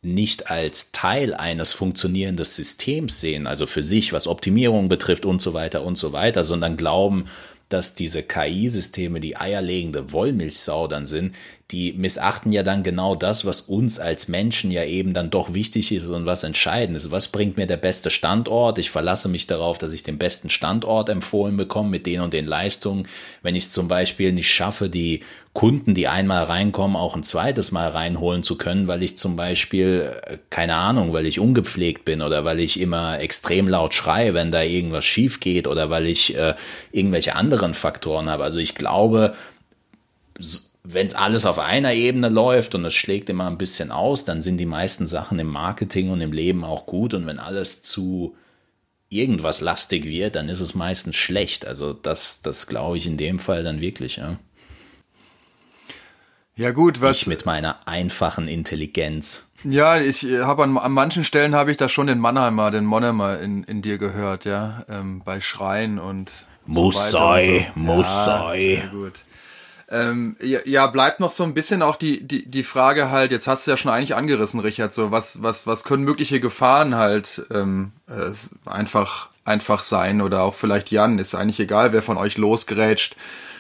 nicht als Teil eines funktionierenden Systems sehen, also für sich, was Optimierung betrifft und so weiter und so weiter, sondern glauben, dass diese KI-Systeme die eierlegende Wollmilchsau dann sind, die missachten ja dann genau das, was uns als Menschen ja eben dann doch wichtig ist und was entscheidend ist. Was bringt mir der beste Standort? Ich verlasse mich darauf, dass ich den besten Standort empfohlen bekomme mit den und den Leistungen. Wenn ich es zum Beispiel nicht schaffe, die Kunden, die einmal reinkommen, auch ein zweites Mal reinholen zu können, weil ich zum Beispiel, äh, keine Ahnung, weil ich ungepflegt bin oder weil ich immer extrem laut schreie, wenn da irgendwas schief geht oder weil ich äh, irgendwelche anderen Faktoren habe. Also ich glaube, wenn alles auf einer Ebene läuft und es schlägt immer ein bisschen aus, dann sind die meisten Sachen im Marketing und im Leben auch gut. Und wenn alles zu irgendwas lastig wird, dann ist es meistens schlecht. Also das, das glaube ich in dem Fall dann wirklich. Ja, ja gut, was ich mit meiner einfachen Intelligenz. Ja, ich äh, habe an, an manchen Stellen habe ich da schon den Mannheimer, den Monemer in, in dir gehört, ja, ähm, bei Schreien und muss so sei, so. muss ja, sei. Sehr gut. Ähm, ja, ja, bleibt noch so ein bisschen auch die, die, die Frage halt, jetzt hast du ja schon eigentlich angerissen, Richard, so was, was, was können mögliche Gefahren halt ähm, äh, einfach, einfach sein oder auch vielleicht Jan, ist eigentlich egal, wer von euch losgerätscht.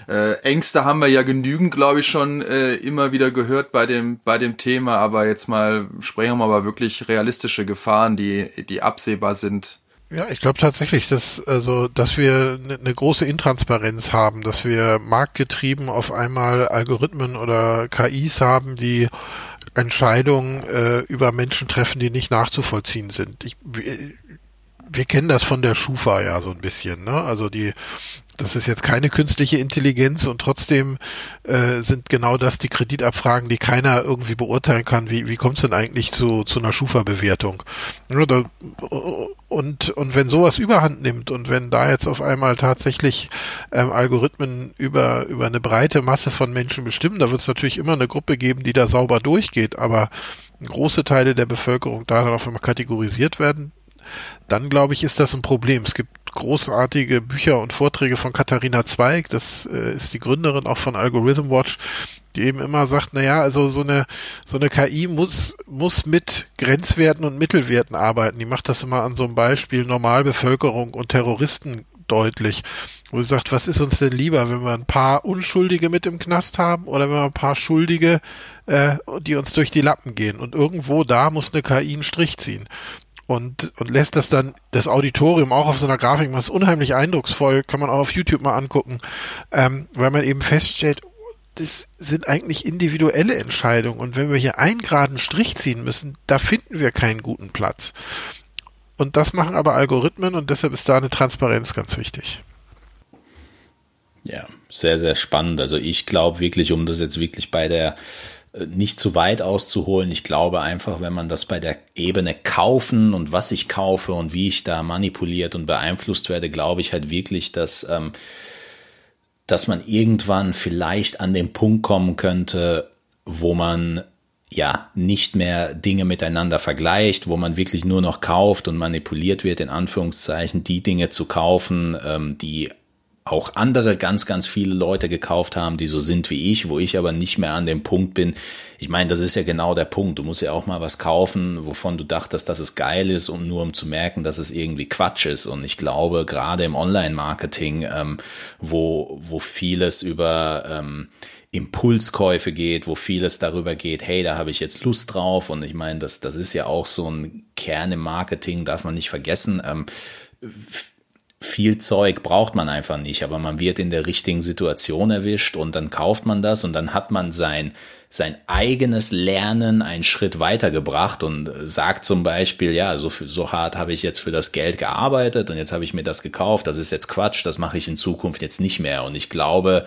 Äh, Ängste haben wir ja genügend, glaube ich, schon äh, immer wieder gehört bei dem, bei dem Thema, aber jetzt mal sprechen wir mal wirklich realistische Gefahren, die, die absehbar sind ja, ich glaube tatsächlich, dass also, dass wir eine ne große Intransparenz haben, dass wir marktgetrieben auf einmal Algorithmen oder KIs haben, die Entscheidungen äh, über Menschen treffen, die nicht nachzuvollziehen sind. Ich, wir, wir kennen das von der Schufa ja so ein bisschen, ne? Also die das ist jetzt keine künstliche Intelligenz und trotzdem äh, sind genau das die Kreditabfragen, die keiner irgendwie beurteilen kann. Wie, wie kommt es denn eigentlich zu, zu einer Schufa-Bewertung? Und, und wenn sowas überhand nimmt und wenn da jetzt auf einmal tatsächlich ähm, Algorithmen über, über eine breite Masse von Menschen bestimmen, da wird es natürlich immer eine Gruppe geben, die da sauber durchgeht, aber große Teile der Bevölkerung da dann auf einmal kategorisiert werden, dann glaube ich, ist das ein Problem. Es gibt großartige Bücher und Vorträge von Katharina Zweig, das äh, ist die Gründerin auch von Algorithm Watch, die eben immer sagt, na ja, also so eine, so eine KI muss, muss mit Grenzwerten und Mittelwerten arbeiten. Die macht das immer an so einem Beispiel Normalbevölkerung und Terroristen deutlich, wo sie sagt, was ist uns denn lieber, wenn wir ein paar Unschuldige mit im Knast haben oder wenn wir ein paar Schuldige, äh, die uns durch die Lappen gehen. Und irgendwo da muss eine KI einen Strich ziehen. Und, und lässt das dann, das Auditorium auch auf so einer Grafik, was unheimlich eindrucksvoll, kann man auch auf YouTube mal angucken, ähm, weil man eben feststellt, das sind eigentlich individuelle Entscheidungen. Und wenn wir hier einen geraden Strich ziehen müssen, da finden wir keinen guten Platz. Und das machen aber Algorithmen und deshalb ist da eine Transparenz ganz wichtig. Ja, sehr, sehr spannend. Also ich glaube wirklich, um das jetzt wirklich bei der nicht zu weit auszuholen. Ich glaube einfach, wenn man das bei der Ebene kaufen und was ich kaufe und wie ich da manipuliert und beeinflusst werde, glaube ich halt wirklich, dass ähm, dass man irgendwann vielleicht an den Punkt kommen könnte, wo man ja nicht mehr Dinge miteinander vergleicht, wo man wirklich nur noch kauft und manipuliert wird, in Anführungszeichen, die Dinge zu kaufen, ähm, die auch andere ganz, ganz viele Leute gekauft haben, die so sind wie ich, wo ich aber nicht mehr an dem Punkt bin. Ich meine, das ist ja genau der Punkt. Du musst ja auch mal was kaufen, wovon du dachtest, dass es geil ist, um nur um zu merken, dass es irgendwie Quatsch ist. Und ich glaube, gerade im Online-Marketing, ähm, wo, wo vieles über ähm, Impulskäufe geht, wo vieles darüber geht, hey, da habe ich jetzt Lust drauf. Und ich meine, das, das ist ja auch so ein Kern im Marketing, darf man nicht vergessen. Ähm, viel Zeug braucht man einfach nicht, aber man wird in der richtigen Situation erwischt und dann kauft man das und dann hat man sein, sein eigenes Lernen einen Schritt weitergebracht und sagt zum Beispiel, ja, so, so hart habe ich jetzt für das Geld gearbeitet und jetzt habe ich mir das gekauft, das ist jetzt Quatsch, das mache ich in Zukunft jetzt nicht mehr. Und ich glaube,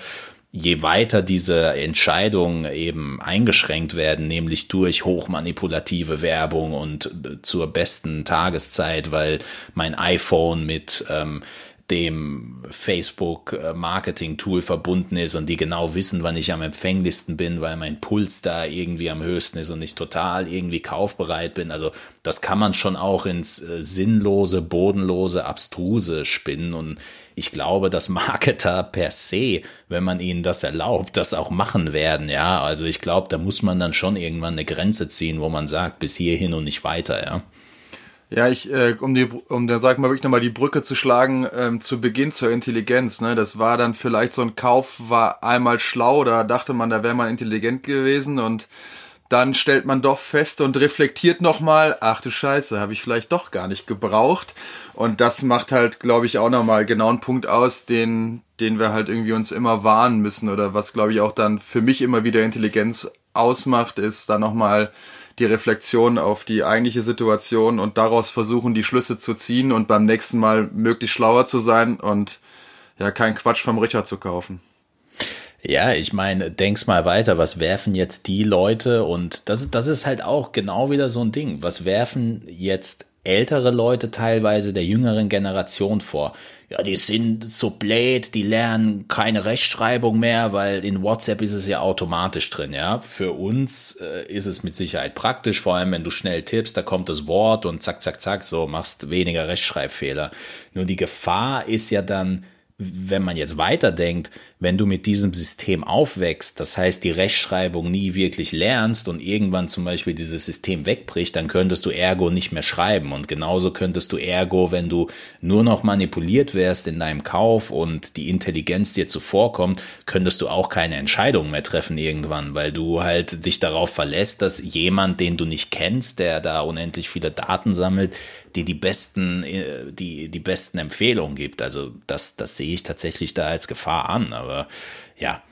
je weiter diese Entscheidungen eben eingeschränkt werden, nämlich durch hochmanipulative Werbung und äh, zur besten Tageszeit, weil mein iPhone mit ähm, dem Facebook-Marketing-Tool äh, verbunden ist und die genau wissen, wann ich am empfänglichsten bin, weil mein Puls da irgendwie am höchsten ist und ich total irgendwie kaufbereit bin. Also das kann man schon auch ins äh, sinnlose, bodenlose, abstruse spinnen und ich glaube, dass Marketer per se, wenn man ihnen das erlaubt, das auch machen werden. Ja, also ich glaube, da muss man dann schon irgendwann eine Grenze ziehen, wo man sagt, bis hierhin und nicht weiter. Ja. Ja, ich, äh, um die, um dann sag mal wirklich nochmal die Brücke zu schlagen, ähm, zu Beginn zur Intelligenz, ne, das war dann vielleicht so ein Kauf, war einmal schlau, da dachte man, da wäre man intelligent gewesen und dann stellt man doch fest und reflektiert nochmal, ach du Scheiße, habe ich vielleicht doch gar nicht gebraucht. Und das macht halt, glaube ich, auch nochmal genau einen Punkt aus, den, den wir halt irgendwie uns immer warnen müssen oder was, glaube ich, auch dann für mich immer wieder Intelligenz ausmacht, ist dann nochmal die Reflexion auf die eigentliche Situation und daraus versuchen, die Schlüsse zu ziehen und beim nächsten Mal möglichst schlauer zu sein und ja, keinen Quatsch vom Richard zu kaufen. Ja, ich meine, denk's mal weiter, was werfen jetzt die Leute und das, das ist halt auch genau wieder so ein Ding. Was werfen jetzt ältere Leute teilweise der jüngeren Generation vor? Ja, die sind so blöd, die lernen keine Rechtschreibung mehr, weil in WhatsApp ist es ja automatisch drin, ja. Für uns äh, ist es mit Sicherheit praktisch, vor allem wenn du schnell tippst, da kommt das Wort und zack, zack, zack, so machst weniger Rechtschreibfehler. Nur die Gefahr ist ja dann, wenn man jetzt weiterdenkt, wenn du mit diesem System aufwächst, das heißt die Rechtschreibung nie wirklich lernst und irgendwann zum Beispiel dieses System wegbricht, dann könntest du ergo nicht mehr schreiben. Und genauso könntest du ergo, wenn du nur noch manipuliert wärst in deinem Kauf und die Intelligenz dir zuvorkommt, könntest du auch keine Entscheidung mehr treffen irgendwann, weil du halt dich darauf verlässt, dass jemand, den du nicht kennst, der da unendlich viele Daten sammelt, die die besten, äh, die, die besten Empfehlungen gibt. Also das, das sehe ich tatsächlich da als Gefahr an. Aber ja,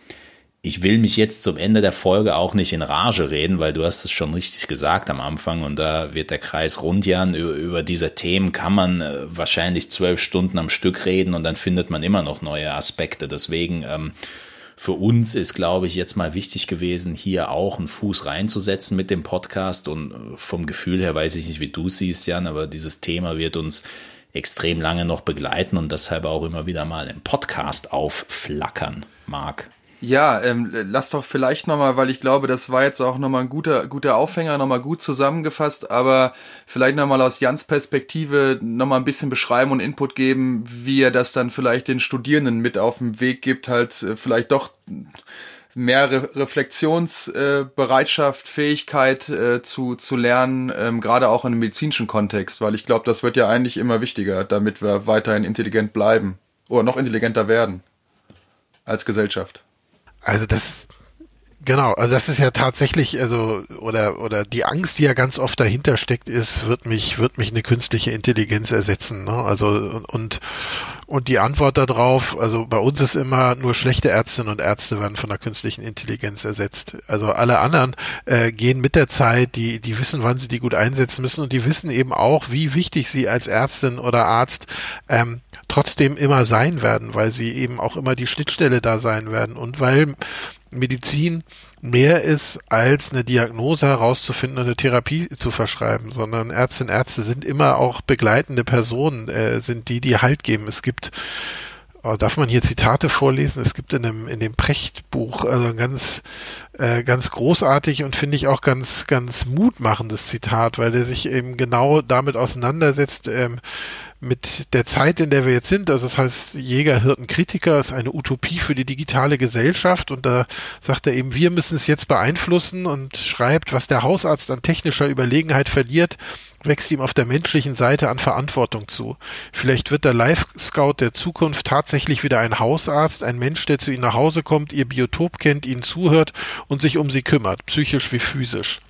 ich will mich jetzt zum Ende der Folge auch nicht in Rage reden, weil du hast es schon richtig gesagt am Anfang und da wird der Kreis rund, Jan. Über, über diese Themen kann man äh, wahrscheinlich zwölf Stunden am Stück reden und dann findet man immer noch neue Aspekte. Deswegen ähm, für uns ist, glaube ich, jetzt mal wichtig gewesen, hier auch einen Fuß reinzusetzen mit dem Podcast. Und äh, vom Gefühl her weiß ich nicht, wie du siehst, Jan, aber dieses Thema wird uns extrem lange noch begleiten und deshalb auch immer wieder mal im Podcast aufflackern, Marc. Ja, ähm, lass doch vielleicht nochmal, weil ich glaube, das war jetzt auch nochmal ein guter, guter Aufhänger, nochmal gut zusammengefasst, aber vielleicht nochmal aus Jans Perspektive nochmal ein bisschen beschreiben und Input geben, wie er das dann vielleicht den Studierenden mit auf den Weg gibt, halt äh, vielleicht doch mehr Re Reflexionsbereitschaft, äh, Fähigkeit äh, zu, zu lernen, ähm, gerade auch in einem medizinischen Kontext, weil ich glaube, das wird ja eigentlich immer wichtiger, damit wir weiterhin intelligent bleiben oder noch intelligenter werden als Gesellschaft. Also das Genau, also das ist ja tatsächlich, also oder oder die Angst, die ja ganz oft dahinter steckt, ist, wird mich wird mich eine künstliche Intelligenz ersetzen. Ne? Also und und die Antwort darauf, also bei uns ist immer nur schlechte Ärztinnen und Ärzte werden von der künstlichen Intelligenz ersetzt. Also alle anderen äh, gehen mit der Zeit, die die wissen, wann sie die gut einsetzen müssen und die wissen eben auch, wie wichtig sie als Ärztin oder Arzt ähm, trotzdem immer sein werden, weil sie eben auch immer die Schnittstelle da sein werden und weil Medizin mehr ist, als eine Diagnose herauszufinden und eine Therapie zu verschreiben, sondern Ärztinnen und Ärzte sind immer auch begleitende Personen, äh, sind die, die Halt geben. Es gibt oh, Darf man hier Zitate vorlesen? Es gibt in dem, in dem Precht-Buch also ganz, äh, ganz großartig und finde ich auch ganz, ganz mutmachendes Zitat, weil der sich eben genau damit auseinandersetzt, ähm, mit der Zeit, in der wir jetzt sind, also das heißt Jäger, Hirten, Kritiker, ist eine Utopie für die digitale Gesellschaft und da sagt er eben, wir müssen es jetzt beeinflussen und schreibt, was der Hausarzt an technischer Überlegenheit verliert, wächst ihm auf der menschlichen Seite an Verantwortung zu. Vielleicht wird der Live-Scout der Zukunft tatsächlich wieder ein Hausarzt, ein Mensch, der zu ihnen nach Hause kommt, ihr Biotop kennt, ihnen zuhört und sich um sie kümmert, psychisch wie physisch.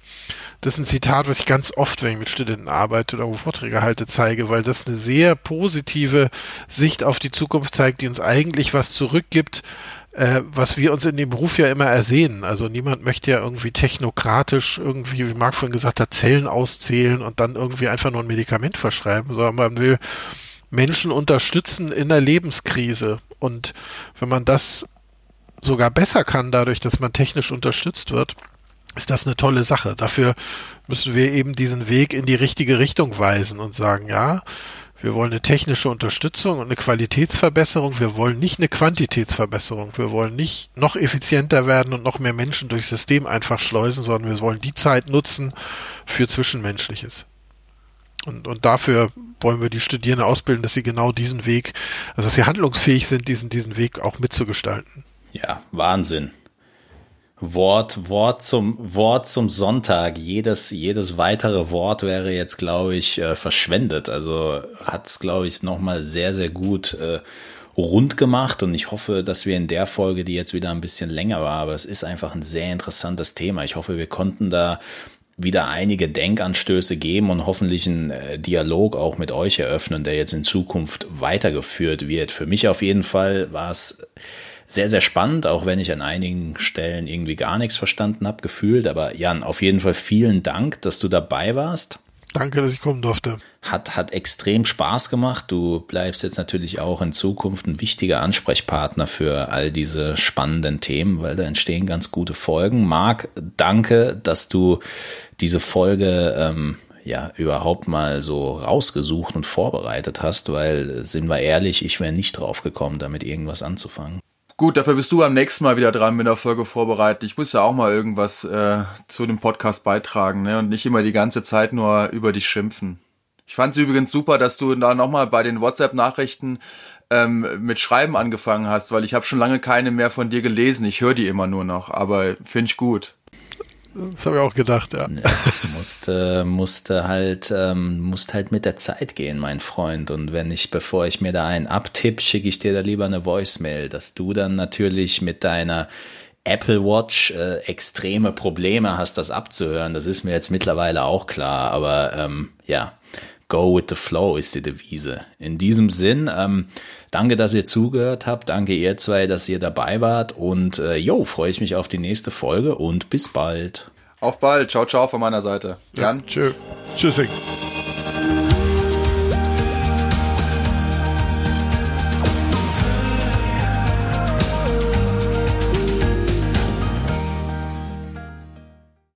Das ist ein Zitat, was ich ganz oft, wenn ich mit Studenten arbeite oder wo Vorträge halte, zeige, weil das eine sehr positive Sicht auf die Zukunft zeigt, die uns eigentlich was zurückgibt, äh, was wir uns in dem Beruf ja immer ersehen. Also niemand möchte ja irgendwie technokratisch irgendwie, wie Marc vorhin gesagt hat, Zellen auszählen und dann irgendwie einfach nur ein Medikament verschreiben, sondern man will Menschen unterstützen in der Lebenskrise. Und wenn man das sogar besser kann, dadurch, dass man technisch unterstützt wird, ist das eine tolle Sache. Dafür müssen wir eben diesen Weg in die richtige Richtung weisen und sagen, ja, wir wollen eine technische Unterstützung und eine Qualitätsverbesserung. Wir wollen nicht eine Quantitätsverbesserung. Wir wollen nicht noch effizienter werden und noch mehr Menschen durchs System einfach schleusen, sondern wir wollen die Zeit nutzen für Zwischenmenschliches. Und, und dafür wollen wir die Studierenden ausbilden, dass sie genau diesen Weg, also dass sie handlungsfähig sind, diesen, diesen Weg auch mitzugestalten. Ja, Wahnsinn. Wort, Wort zum, Wort zum Sonntag. Jedes, jedes weitere Wort wäre jetzt, glaube ich, äh, verschwendet. Also hat es, glaube ich, nochmal sehr, sehr gut äh, rund gemacht und ich hoffe, dass wir in der Folge, die jetzt wieder ein bisschen länger war, aber es ist einfach ein sehr interessantes Thema. Ich hoffe, wir konnten da wieder einige Denkanstöße geben und hoffentlich einen äh, Dialog auch mit euch eröffnen, der jetzt in Zukunft weitergeführt wird. Für mich auf jeden Fall war es sehr, sehr spannend, auch wenn ich an einigen Stellen irgendwie gar nichts verstanden habe, gefühlt. Aber Jan, auf jeden Fall vielen Dank, dass du dabei warst. Danke, dass ich kommen durfte. Hat, hat extrem Spaß gemacht. Du bleibst jetzt natürlich auch in Zukunft ein wichtiger Ansprechpartner für all diese spannenden Themen, weil da entstehen ganz gute Folgen. Marc, danke, dass du diese Folge ähm, ja überhaupt mal so rausgesucht und vorbereitet hast, weil, sind wir ehrlich, ich wäre nicht drauf gekommen, damit irgendwas anzufangen. Gut, dafür bist du beim nächsten Mal wieder dran mit der Folge vorbereitet. Ich muss ja auch mal irgendwas äh, zu dem Podcast beitragen ne? und nicht immer die ganze Zeit nur über dich schimpfen. Ich fand es übrigens super, dass du da nochmal bei den WhatsApp-Nachrichten ähm, mit Schreiben angefangen hast, weil ich habe schon lange keine mehr von dir gelesen. Ich höre die immer nur noch, aber finde ich gut. Das habe ich auch gedacht, ja. ja musste, musste halt, ähm, musste halt mit der Zeit gehen, mein Freund. Und wenn ich, bevor ich mir da einen abtipp, schicke ich dir da lieber eine Voicemail, dass du dann natürlich mit deiner Apple Watch äh, extreme Probleme hast, das abzuhören. Das ist mir jetzt mittlerweile auch klar. Aber ähm, ja, go with the flow ist die Devise. In diesem Sinn, ähm, danke, dass ihr zugehört habt. Danke ihr zwei, dass ihr dabei wart. Und äh, jo, freue ich mich auf die nächste Folge und bis bald. Auf bald. Ciao, ciao von meiner Seite. Jan. Ja, tschö. Tschüssing.